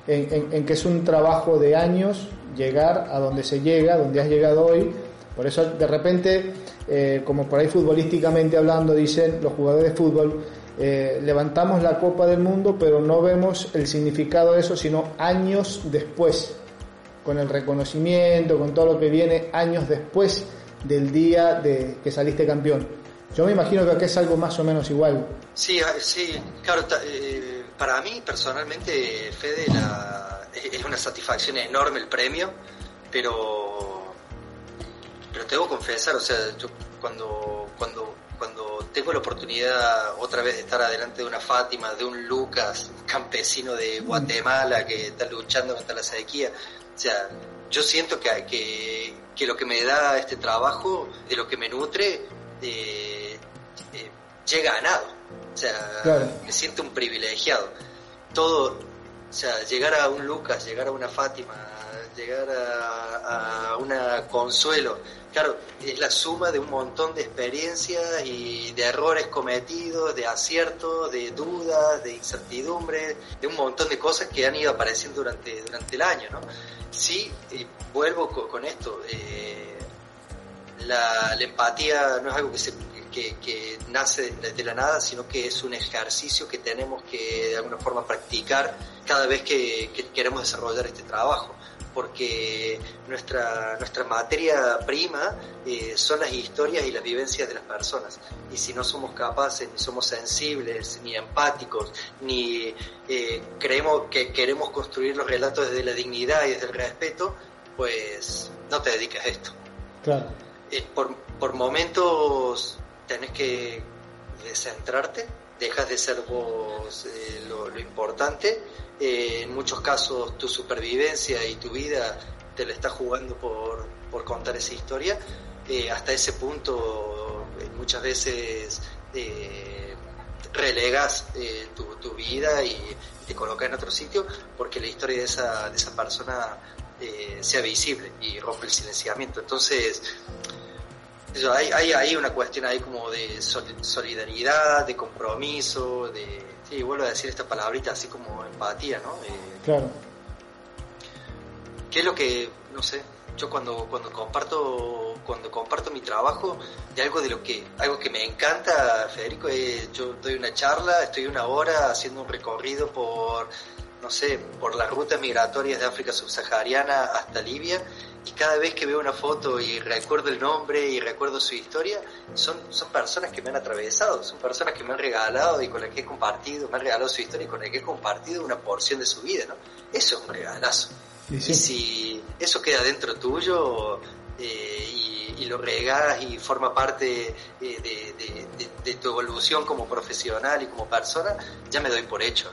[SPEAKER 1] en, que es un trabajo de años llegar a donde se llega, donde has llegado hoy. Por eso de repente, eh, como por ahí futbolísticamente hablando, dicen los jugadores de fútbol, eh, levantamos la Copa del Mundo, pero no vemos el significado de eso, sino años después con el reconocimiento, con todo lo que viene años después del día de que saliste campeón. Yo me imagino que acá es algo más o menos igual.
[SPEAKER 2] Sí, sí, claro, eh, para mí personalmente, Fede, es una satisfacción enorme el premio, pero, pero tengo que confesar, o sea, yo cuando, cuando, cuando tengo la oportunidad otra vez de estar adelante de una Fátima, de un Lucas, un campesino de Guatemala que está luchando contra la sequía, o sea, yo siento que, que, lo que me da este trabajo, de lo que me nutre, eh, eh, llega a nada. O sea, me siento un privilegiado. Todo, o sea, llegar a un Lucas, llegar a una Fátima, llegar a, a una Consuelo, claro, es la suma de un montón de experiencias y de errores cometidos, de aciertos, de dudas, de incertidumbres, de un montón de cosas que han ido apareciendo durante, durante el año, ¿no? Sí, vuelvo con, esto. Eh, la, empatía no es algo que, se, que, nace de, la nada, sino que es un ejercicio que tenemos que de alguna forma practicar cada vez que, queremos desarrollar este trabajo porque nuestra, nuestra materia prima eh, son las historias y las vivencias de las personas. Y si no somos capaces, ni somos sensibles, ni empáticos, ni eh, creemos que queremos construir los relatos desde la dignidad y desde el respeto, pues no te dedicas a esto.
[SPEAKER 1] Claro.
[SPEAKER 2] Eh, por, por momentos tenés que descentrarte, dejas de ser vos lo, lo importante eh, en muchos casos tu supervivencia y tu vida te la estás jugando por, por contar esa historia. Eh, hasta ese punto eh, muchas veces relegas tu, tu, vida y te colocas en otro sitio porque la historia de esa, de esa persona sea visible y rompe el silenciamiento. Entonces, hay, hay, hay una cuestión ahí como de solidaridad, de compromiso, de y vuelvo a decir esta palabrita así como empatía, ¿no?
[SPEAKER 1] Eh, claro.
[SPEAKER 2] ¿Qué es lo que, no sé, yo cuando, cuando comparto cuando comparto mi trabajo de algo de lo que algo que me encanta Federico es, yo doy una charla estoy una hora haciendo un recorrido por no sé por las rutas migratorias de África subsahariana hasta Libia y cada vez que veo una foto y recuerdo el nombre y recuerdo su historia, son, son personas que me han atravesado, son personas que me han regalado y con las que he compartido, me han regalado su historia y con las que he compartido una porción de su vida, ¿no? Eso es un regalazo. Y si eso queda dentro tuyo eh, y, lo regas y forma parte eh, de tu evolución como profesional y como persona, ya me doy por hecho.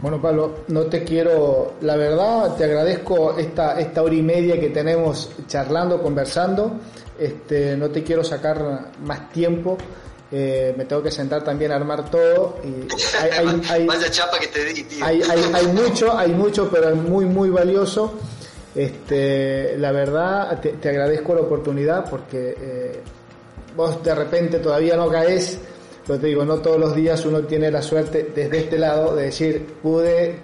[SPEAKER 1] Bueno, Pablo, no te quiero, la verdad, te agradezco esta, esta hora y media que tenemos charlando, conversando. Este, no te quiero sacar más tiempo. Eh, me tengo que sentar también a armar todo. Y
[SPEAKER 2] hay, chapa que te di,
[SPEAKER 1] Hay, hay, mucho, hay mucho, pero es muy, muy valioso. Este, la verdad, te, agradezco la oportunidad porque eh, vos de repente todavía no caes pero te digo, no todos los días uno tiene la suerte desde este lado de decir, pude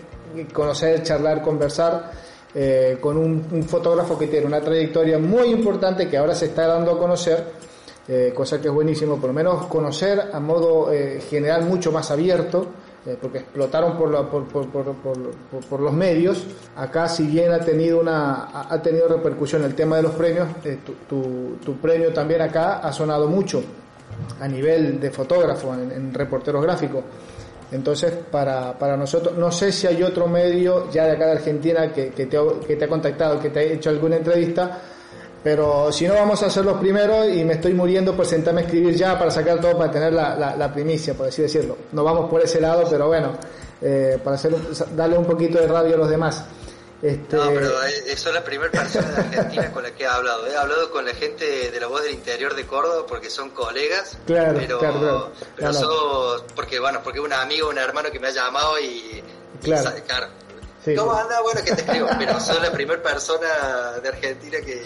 [SPEAKER 1] conocer, charlar, conversar eh, con un, fotógrafo que tiene una trayectoria muy importante que ahora se está dando a conocer, eh, cosa que es buenísimo, por lo menos conocer a modo eh, general mucho más abierto, porque explotaron por, por, por, por, los medios. Acá, si bien ha tenido, una, ha tenido repercusión el tema de los premios, tu, tu premio también acá ha sonado mucho a nivel de fotógrafo, en, reporteros gráficos. Entonces, para, para, nosotros, no sé si hay otro medio ya de acá de Argentina que, que, te, que te ha contactado, que te ha hecho alguna entrevista, pero si no, vamos a ser los primeros y me estoy muriendo por sentarme a escribir ya para sacar todo, para tener la, la, primicia, por así decirlo. No vamos por ese lado, pero bueno, eh, para hacer, darle un poquito de radio a los demás.
[SPEAKER 2] Este... No, pero es la primera persona de Argentina con la que he hablado. He hablado con la gente de la voz del interior de Córdoba porque son colegas.
[SPEAKER 1] Claro,
[SPEAKER 2] pero,
[SPEAKER 1] claro,
[SPEAKER 2] pero porque, bueno, porque un amigo, un hermano que me ha llamado y.
[SPEAKER 1] Claro.
[SPEAKER 2] ¿Cómo anda? Bueno, que te escribo. Pero soy la primera persona de Argentina que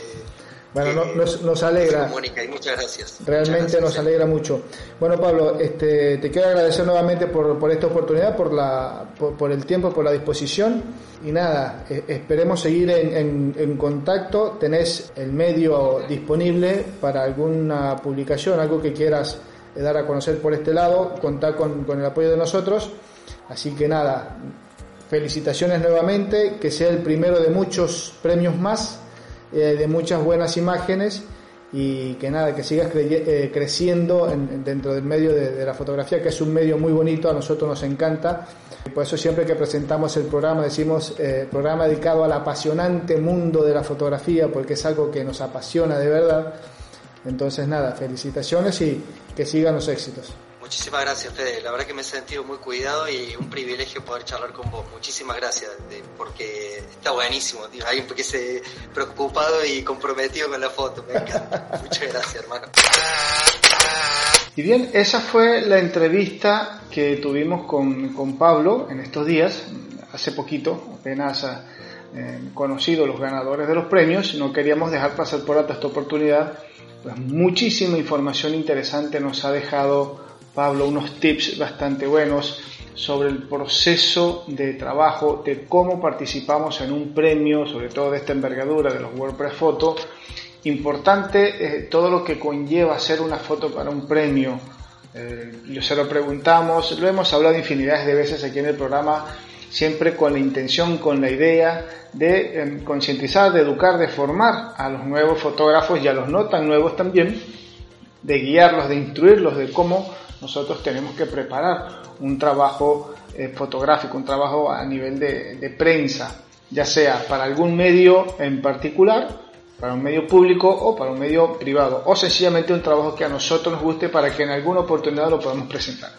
[SPEAKER 1] bueno, nos, nos, alegra.
[SPEAKER 2] Mónica, y muchas gracias.
[SPEAKER 1] Realmente nos alegra mucho. Bueno, Pablo, este, te quiero agradecer nuevamente por, por esta oportunidad, por, la, por, el tiempo, por la disposición. Y nada, e, esperemos seguir en, en, contacto. Tenés el medio disponible para alguna publicación, algo que quieras dar a conocer por este lado. Contar con, con el apoyo de nosotros. Así que nada, felicitaciones nuevamente, que sea el primero de muchos premios más eh, de muchas buenas imágenes y que nada, que sigas eh, creciendo dentro del medio de, la fotografía, que es un medio muy bonito, a nosotros nos encanta. Por eso siempre que presentamos el programa decimos eh, programa dedicado al apasionante mundo de la fotografía, porque es algo que nos apasiona de verdad. Entonces nada, felicitaciones y que sigan los éxitos.
[SPEAKER 2] Muchísimas gracias, Fede. La verdad que me he sentido muy cuidado y un privilegio poder charlar con vos. Muchísimas gracias, porque está buenísimo, tío. Alguien que se preocupado y comprometido con la foto. Me encanta. Muchas gracias, hermano.
[SPEAKER 1] Y bien, esa fue la entrevista que tuvimos con, con Pablo en estos días, hace poquito, apenas eh, conocido los ganadores de los premios. No queríamos dejar pasar por alto esta oportunidad. Pues muchísima información interesante nos ha dejado Pablo unos tips bastante buenos sobre el proceso de trabajo, de cómo participamos en un premio, sobre todo de esta envergadura de los WordPress Photo. Importante eh, todo lo que conlleva hacer una foto para un premio. Eh, se lo preguntamos, lo hemos hablado infinidades de veces aquí en el programa, siempre con la intención, con la idea de em, concientizar, de educar, de formar a los nuevos fotógrafos y a los no tan nuevos también, de guiarlos, de instruirlos de cómo nosotros tenemos que preparar un trabajo eh, fotográfico, un trabajo a nivel de, prensa, ya sea para algún medio en particular, para un medio público o para un medio privado, o sencillamente un trabajo que a nosotros nos guste para que en alguna oportunidad lo podamos presentar.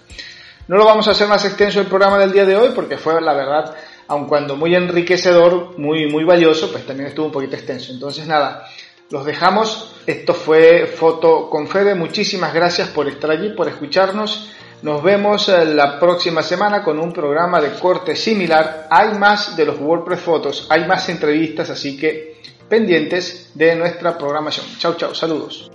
[SPEAKER 1] No lo vamos a hacer más extenso el programa del día de hoy porque fue la verdad, aun cuando muy enriquecedor, muy, muy valioso, pues también estuvo un poquito extenso. Entonces nada, los dejamos. Esto fue Foto con Fede. Muchísimas gracias por estar allí, por escucharnos. Nos vemos eh, la próxima semana con un programa de corte similar. Hay más de los WordPress Fotos, hay más entrevistas, así que pendientes de nuestra programación. Chau, chau, saludos.